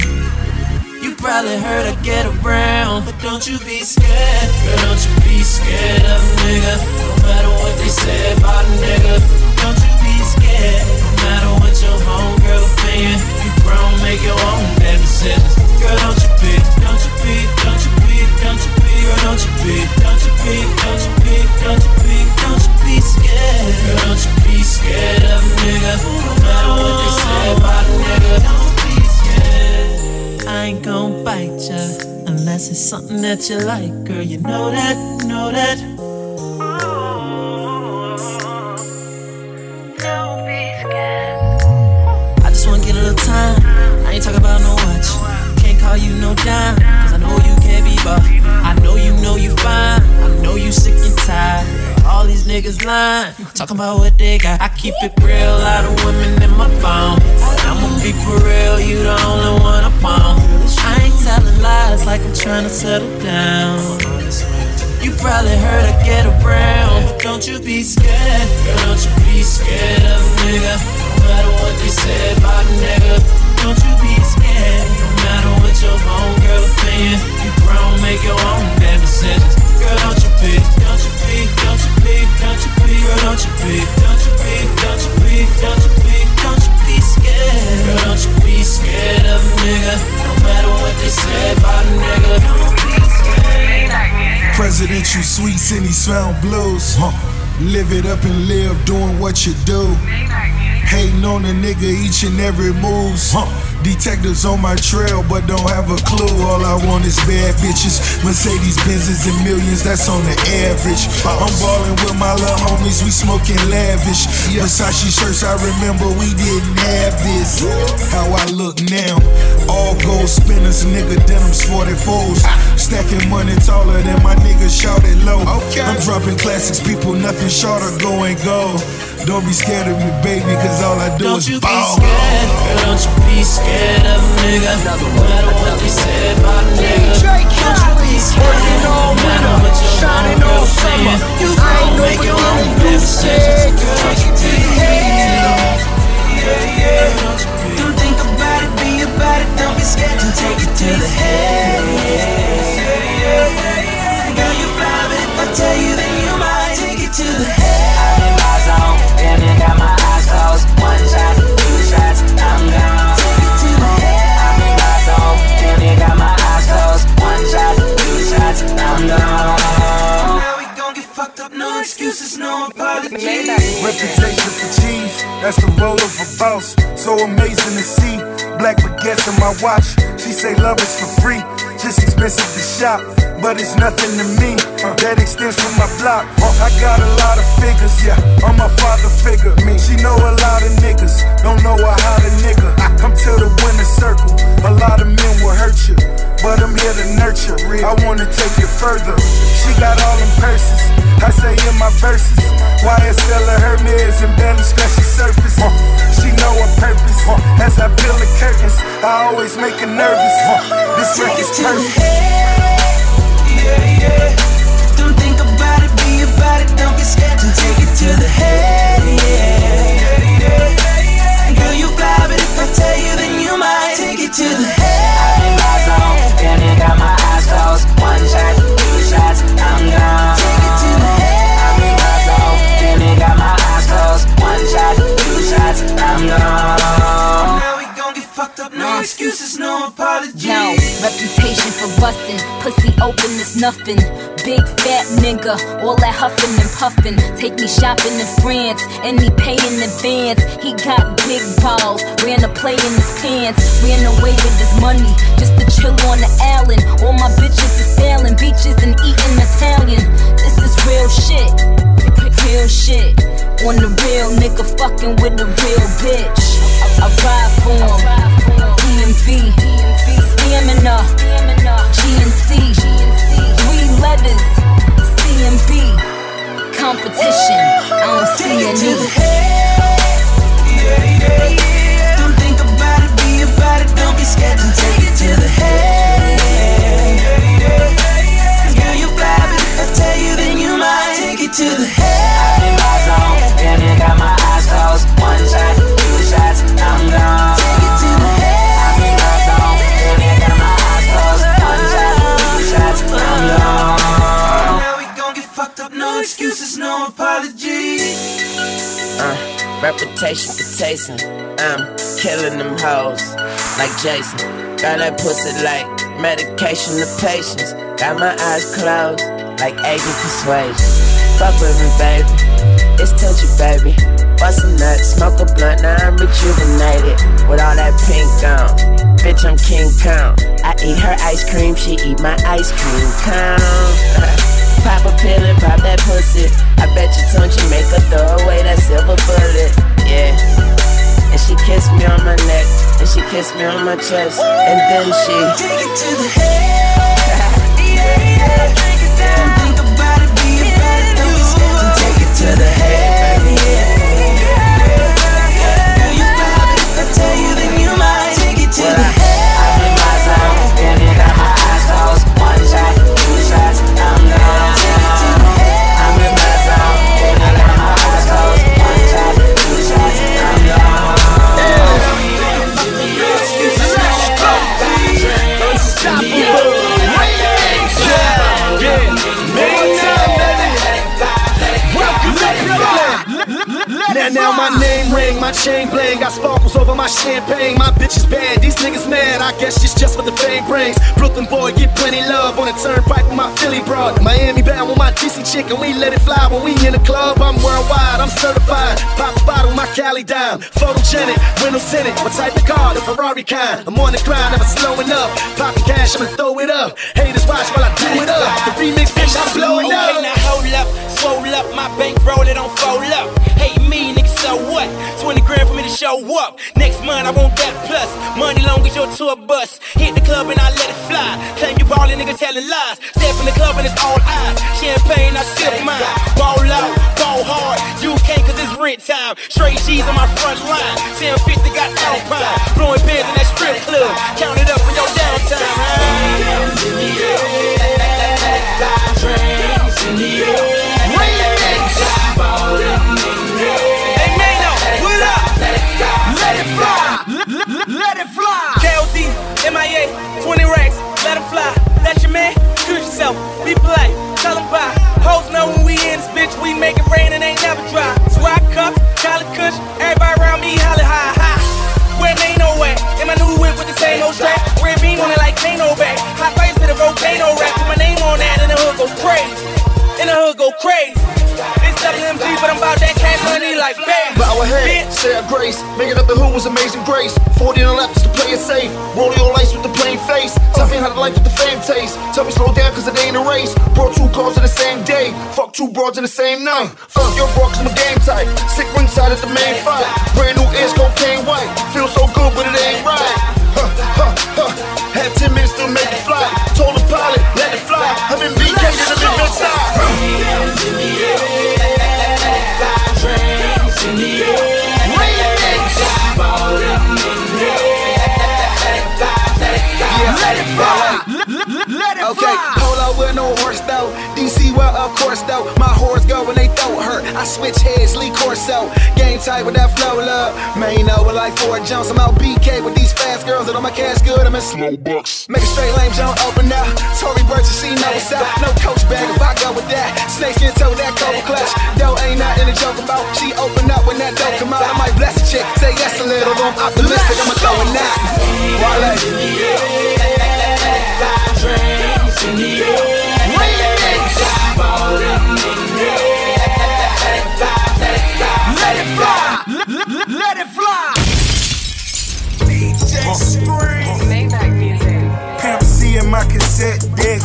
You probably heard I get around, but don't you be scared. Girl, don't you be scared of a nigga. No matter what they say about a nigga. Don't you be scared. No matter what your homegirl opinion. You grown, make your own damn decisions. Girl, don't you be, don't you be, don't you be, don't you be, girl, don't you be, don't you be, don't you be, don't you be, don't you be scared. Girl, don't you be scared of a nigga. No matter what they say about a nigga. Ain't gon' bite ya unless it's something that you like, girl. You know that, know that. I just wanna get a little time. I ain't no. Can't call you no cause I know you can't be bought. I know you know you fine. Know you sick and tired. All these niggas lying, talking about what they got. I keep it real, lot of women in my phone. I'ma be for real, you the only one I want. I ain't telling lies like I'm trying to settle down. You probably heard I get around, but don't you be scared. Girl, don't you be scared of a nigga. No matter what they said about a nigga. Don't you be scared. No matter what your homegirl opinion. You grown, make your own damn decisions. Girl, don't you be, don't you be, don't you be, don't you be, girl, don't you be, don't you be, don't you be, don't you be, don't you be scared. Girl, don't you be scared of a nigga. No matter what they say about a nigga. Don't be scared. Presidential suites in these found blues. Huh. Live it up and live doing what you do. Hating on a nigga each and every moves. Huh. Detectives on my trail, but don't have a clue. All I want is bad bitches. Mercedes Benzes and millions, that's on the average. I'm ballin' with my little homies, we smoking lavish. Versace shirts, I remember we didn't have this. How I look now, all gold spinners, nigga denims 44s. Stacking money taller than my nigga shouted low. Okay. I'm dropping classics, people nothing short of going gold. Don't be scared of me, baby, cause all I do Don't is you be scared, girl, don't you be scared of a nigga. No matter what they say about a nigga. Don't you be scared, no matter what your homegirl saying. You gon' make your own damn decisions. Girl, don't you be yeah, yeah it, don't be scared to take it to the head. Girl, you fly, but I tell you then you might take it to the head. Excuses, no apologies. Reputation for cheese, that's the role of a boss. So amazing to see. Black baguettes in my watch. She say love is for free, just expensive to shop. But it's nothing to me. That extends from my block. Uh, I got a lot of figures, yeah. I'm a father figure. Me. She know a lot of niggas, don't know a how to nigga. Come to the winner circle. A lot of men will hurt you, but I'm here to nurture. I wanna take it further. She got all them purses. I say in my verses, Why YSL or Hermes and barely scratch the surface. She know her purpose. As I peel the curtains, I always make her nervous. This record's perfect. Yeah, yeah. Don't think about it, be about it, don't get scared to take it to the head. yeah, Yeah, Girl, you fly, but if I tell you, then you might take it to the head. Got my eyes closed. One shot, two shots, I'm gone. Take it to the head. I'm in my zone, and I got my eyes closed. One shot, two shots, I'm gone. Now we gon' get fucked up, no excuses, no apologies. Yo, reputation for bustin', pussy open is nothing. All that huffing and puffing. Take me shopping in France, and he pay in advance. He got big balls, ran a play in his pants. Ran away with his money, just to chill on the island. All my bitches is sailing beaches and eating Italian. This is real shit, real shit. On the real nigga fucking with a real bitch. I ride for him. DMV, stamina, GNC, three letters, CMB, competition. I don't see Take it to the head. Yeah, yeah, yeah. Don't think about it, be about it, don't be scared to take it to the head. Girl, you fly, but if I tell you, then you might take it to the head. I'm in my zone, and I got my eyes closed. One shot, two shots, I'm gone. No apologies. Uh, reputation for tasting. I'm killing them hoes like Jason. Got that pussy like medication to patience. Got my eyes closed like agent persuasion. Fuck with me, baby. It's touchy, baby. Bust a smoke a blunt, now I'm rejuvenated. With all that pink on. Bitch, I'm King Kong. I eat her ice cream, she eat my ice cream cone. Pop a pill and pop that pussy. I bet you don't you make her throw away that silver bullet. Yeah. And she kissed me on my neck, and she kissed me on my chest, and then she Take it to the head. Yeah, yeah. Think about it, be about it, don't be scared to take it to the head. Girl, you fly, but if I tell you, then you might take it to the Now, my name ring, my chain bling, got sparkles over my champagne. My bitch is bad, these niggas mad. I guess it's just what the fame brings. Brooklyn boy get plenty love on the turnpike with my Philly broad. Miami bound with my DC chick, and we let it fly when we in the club. I'm worldwide, I'm certified. Pop a bottle, my Cali down. Photogenic, window tinted. What type of car? The Ferrari kind. I'm on the grind, never slowing up. Popping cash, I'ma throw it up. Haters watch while I do it up. The remix, bitch, I'm blowing okay, up. now hold up, swole up, my bank roll it on fold up. Nigga, so what? 20 grand for me to show up. Next month I want that plus. Money long as your tour bus. Hit the club and I let it fly. Claim you ballin', nigga telling lies. Step in the club and it's all eyes. Champagne, I sip mine. Ball out, ball hard. You can't cause it's rent time. Straight G's on my front line. 1050 got Alpine. Blowing pins in that strip club. Count it up for your downtime. Hey, it fly. KOD, MIA, 20 racks, let it fly. That's your man, choose yourself, be polite, tell him bye. Hoes know when we in this bitch, we make it rain and ain't never dry. Swag cups, Charlie Kush, everybody around me holler high, high. Where ain't no way, in my new whip with the same old strap. Red beam on it like Kano back. Hot face to the volcano rap, put my name on that and the hood go crazy. And the hood go crazy. It's WMG, but I'm about that cash money like bam. Bow a head, say a grace, making up the hood was amazing grace. 40 on the left just to play it safe. Roll your lights with the plain face. Tell me how the life with the fame taste. Tell me slow down cause it ain't a race. Brought two cars in the same day. Fuck two broads in the same night. Fuck your bro cause I'm a game type. Sick ringside at the main fight. Brand new ears, cocaine white. Feel so good but it ain't right. Huh, huh, huh. Had 10 minutes to make it fly. Told the pilot, let it fly. I'm in BK to the big side. Okay, polo with no horse though. DC well of course though. My horse go when they throw hurt. I switch heads, Lee Corso. Game tight with that flow love. Man, you with like Ford Jones. I'm out BK with these fast girls and all my cash good. I'm in slow bucks. Make a straight lane jump open now. Tory Burch, she know what's up. No coach bag if I go with that. Snakeskin toe that cold clutch. Dough ain't nothing to joke about. She open up when that dough come out. I might bless a chick. Say yes a little. I'm optimistic. I'ma throw a knot. Wale. Let it fly! Let it fly! DJ Scream. Maybach music. My cassette deck.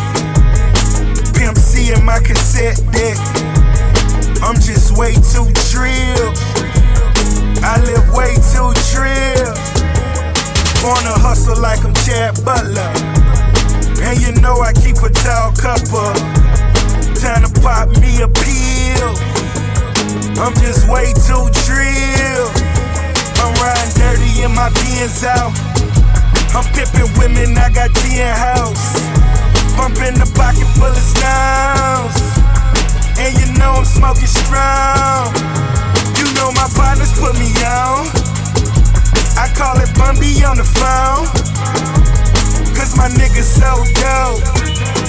Pimp C in my cassette deck. I'm just way too trill. I live way too trill. Wanna hustle like I'm Chad Butler. And you know I keep a tall cuppa. Time to pop me a pill. I'm just way too trill. I'm riding dirty in my Benz out. I'm pimping women, I got 10 house. Bump in the pocket full of stones. And you know I'm smoking strong. You know my partners put me on. I call it Bun B on the phone. Cause my niggas so dope.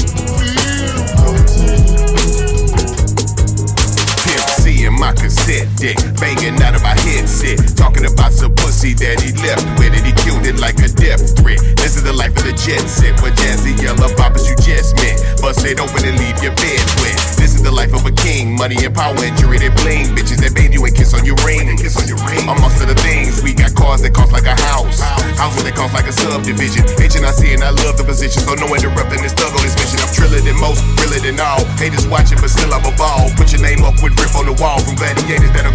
my cassette deck, banging out of my headset, talking about some pussy that he left with it. He killed it like a death threat. This is the life of the jet set, where jazzy yellow poppers you just met. Bust it open and leave your bed wet. This is the life of a king, money and power and jewelry that bling. Bitches that bathe you and kiss on your ring. Kiss on your ring. Amongst other things, we got cars that cost like a house, houses that cost like a subdivision. H and I see and I love the position, so no interrupting this thug on this mission. I'm triller than most, realer than all. Haters watching, but still I'm a ball. Put your name up with grip on the wall from gladiators that'll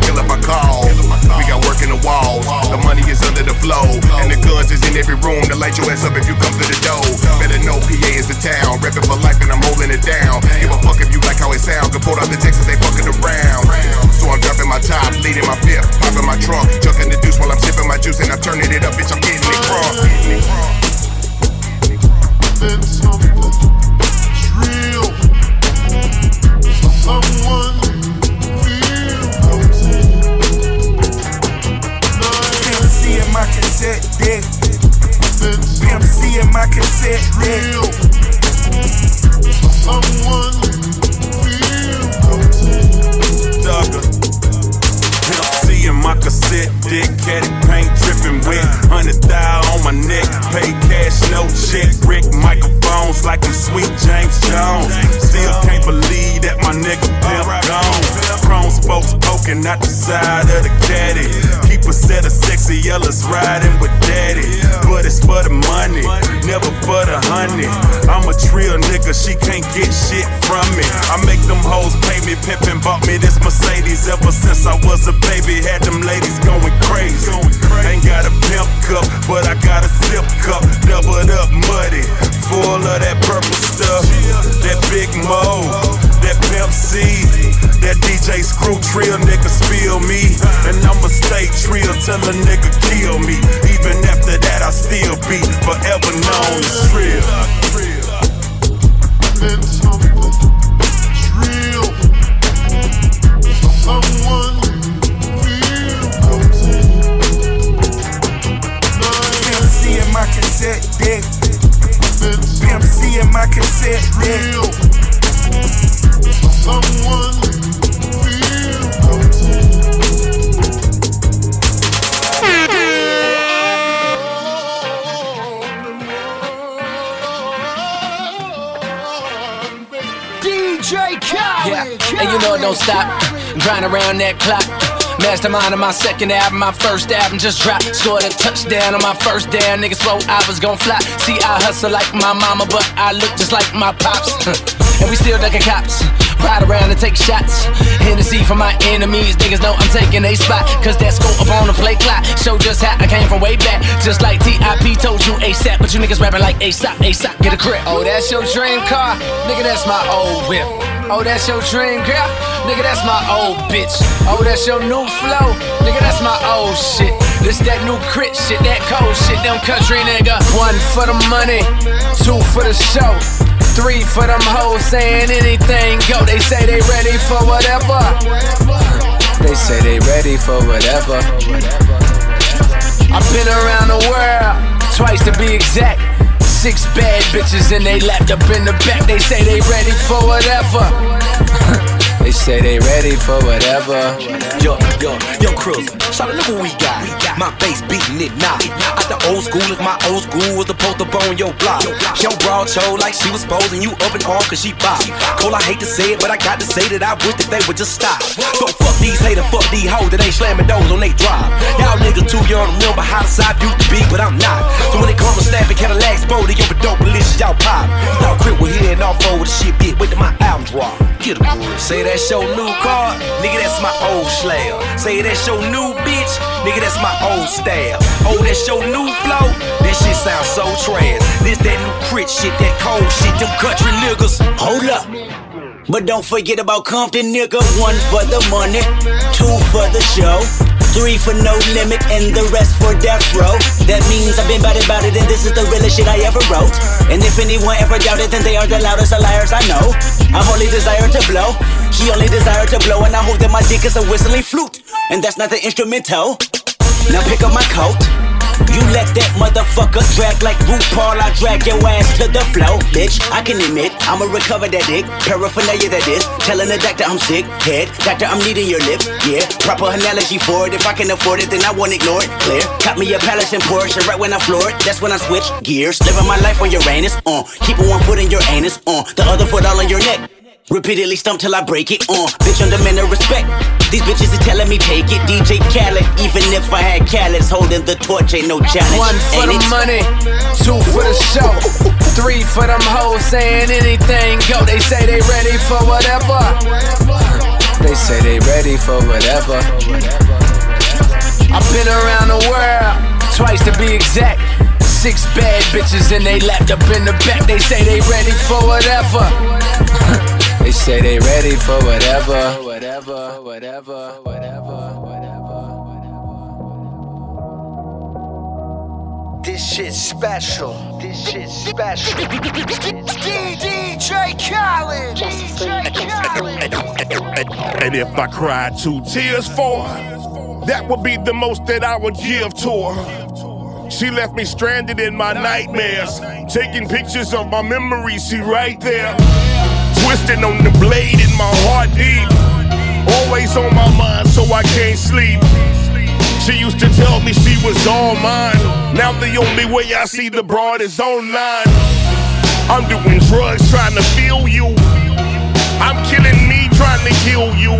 Mastermind on my second album, my first album just dropped. Scored a touchdown on my first down. Niggas swore I was gon' fly. See, I hustle like my mama, but I look just like my pops. and we still ducking cops. Ride around and take shots. Hennessy for my enemies. Niggas know I'm taking a spot. Cause that scope up on the play clock. Show just how I came from way back. Just like TIP told you ASAP. But you niggas rapping like ASAP, ASAP. Get a grip. Oh, that's your dream car? Nigga, that's my old whip. Oh, that's your dream girl? Nigga, that's my old bitch. Oh, that's your new flow? Nigga, that's my old shit. This that new crit shit, that cold shit, them country nigga. One for the money, two for the show. Three for them hoes saying anything go. They say they ready for whatever. They say they ready for whatever. I've been around the world, twice to be exact. Six bad bitches and they lapped up in the back. They say they ready for whatever. they say they ready for whatever. Yo, yo, yo, Cruiser. Shout out, look what we got. My bass beating it now. Out the old school, if my old school was supposed to bone your block. Yo, broad show like she was posing you up and on cause she bop. Cole, I hate to say it, but I got to say that I wish that they would just stop. So fuck these haters, fuck these hoes that ain't slamming doors on they drive. Y'all niggas too young to remember how the side used to be, but I'm not. So when it comes to snapping Cadillacs, bro, they give a dope delicious, y'all pop. Y'all quit with hitting off over the shit, bitch. Wait till my album drop. Get a groove. Say that's your new car, nigga, that's my old slab. Say that's your new bitch, nigga, that's my old style. Oh, that's your new flow, that shit sounds so trash. This that new crit shit, that cold shit, them country niggas. Hold up. But don't forget about Compton, nigga. One for the money, two for the show, three for no limit, and the rest for death row. That means I've been it, about it, and this is the realest shit I ever wrote. And if anyone ever doubted, then they are the loudest of liars I know. I only desire to blow, he only desire to blow, and I hope that my dick is a whistling flute, and that's not the instrumental. Now pick up my coat. You let that motherfucker drag like RuPaul, I drag your ass to the floor, bitch. I can admit, I'ma recover that dick. Paraphernalia that is. Telling the doctor I'm sick. Head, doctor, I'm needing your lips. Yeah, proper analogy for it. If I can afford it, then I won't ignore it. Clear. Got me a palace in Porsche right when I floor it. That's when I switch gears. Living my life on Uranus. Uh, keeping one foot in your anus. Uh, the other foot all on your neck. Repeatedly stump till I break it. Uh, bitch under men of respect. These bitches is telling me take it. DJ Khaled, even if I had Khaled's holding the torch, ain't no challenge. One for ain't the it? money, two for the show, three for them hoes saying anything go. They say they ready for whatever. They say they ready for whatever. I've been around the world, twice to be exact. Six bad bitches and they lapped up in the back. They say they ready for whatever. They say they ready for whatever. Whatever, whatever, whatever. This shit's special. This shit's special. DJ Khaled. DJ And if I cried two tears for her, that would be the most that I would give to her. She left me stranded in my nightmares, taking pictures of my memories, see right there. Twisting on the blade in my heart deep. Always on my mind, so I can't sleep. She used to tell me she was all mine. Now the only way I see the broad is online. I'm doing drugs trying to feel you. I'm killing me trying to kill you.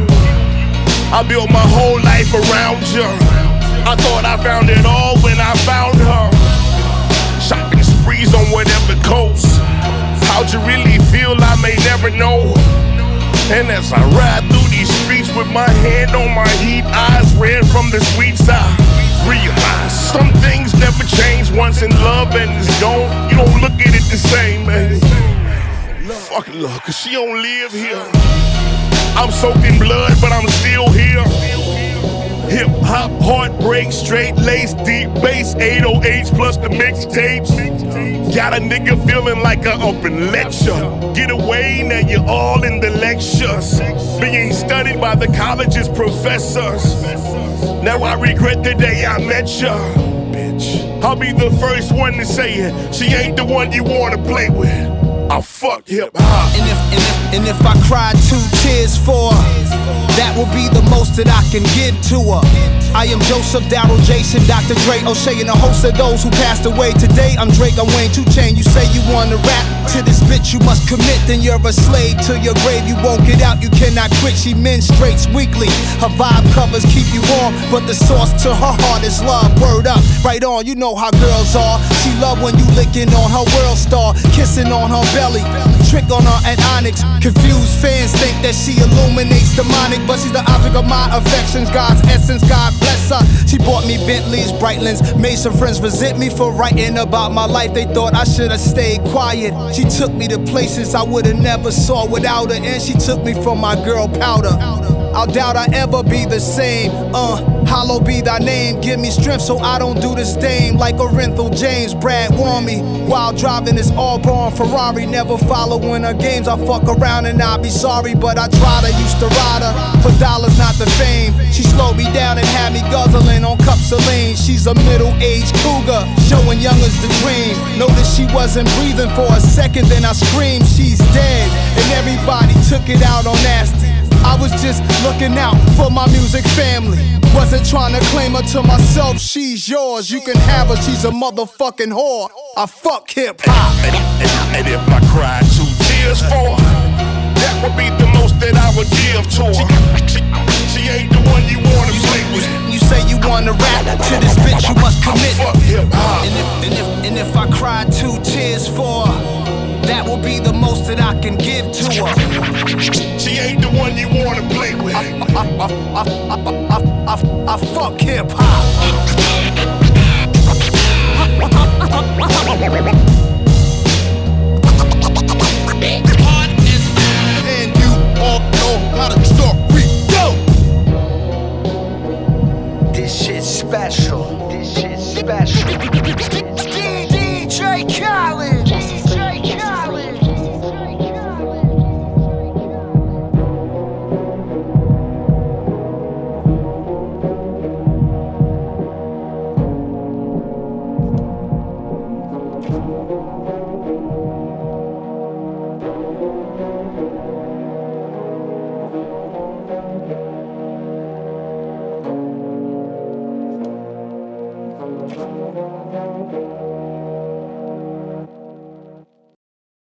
I built my whole life around you. I thought I found it all when I found her. Shopping sprees on whatever coast. How'd you really feel? I may never know. And as I ride through these streets with my hand on my heat, eyes red from the sweet side, realize some things never change once in love and it's gone. You don't look at it the same, man. Fuck love, cause she don't live here. I'm soaked in blood, but I'm still here. Hip hop, heartbreak, straight lace, deep bass, 808s plus the mixtapes. Got a nigga feeling like a open lecture. Get away, now you're all in the lectures. Being studied by the college's professors. Now I regret the day I met ya. Bitch, I'll be the first one to say it. She ain't the one you wanna play with. I fuck hip hop. And if, and if, and if I cry two tears for that will be the most that I can give to her. I am Joseph, Daryl, Jason, Dr. Dre, O'Shea, and a host of those who passed away. Today I'm Drake, I'm Wayne, Two Chain. You say you wanna rap to this bitch, you must commit. Then you're a slave to your grave. You won't get out, you cannot quit. She menstruates weekly. Her vibe covers keep you warm, but the source to her heart is love. Word up, right on. You know how girls are. She love when you licking on her world star, kissing on her belly. Trick on her at Onyx. Confused fans think that she illuminates demonic, but she's the object of my affections. God's essence, God bless her. She bought me Bentleys, Breitlings. Made some friends resent me for writing about my life. They thought I should have stayed quiet. She took me to places I would have never saw without her, and she took me from my girl powder. I doubt I ever be the same. Uh, hollow be thy name. Give me strength so I don't do this dame like Orenthal James. Brad warn me while driving this all born Ferrari. Never following her games. I fuck around and I'll be sorry, but I tried. I used to ride her for dollars, not the fame. She slowed me down and had me guzzling on cups of lean. She's a middle-aged cougar, showing young as the dream. Noticed she wasn't breathing for a second, then I screamed, she's dead. And everybody took it out on nasty. I was just looking out for my music family. Wasn't trying to claim her to myself, she's yours. You can have her, she's a motherfucking whore. I fuck hip hop. And, if I cry two tears for her, that would be the most that I would give to her. She, she ain't the one you wanna play with. You say you wanna rap to this bitch, you must commit. I Fuck hip hop. And if, and if, and if I cry two tears for her, that will be the most that I can give to her. She ain't the one you wanna play with. I, I, I, I, I, I, I fuck hip hop. And you all know how the story go. This shit's special. This shit's special.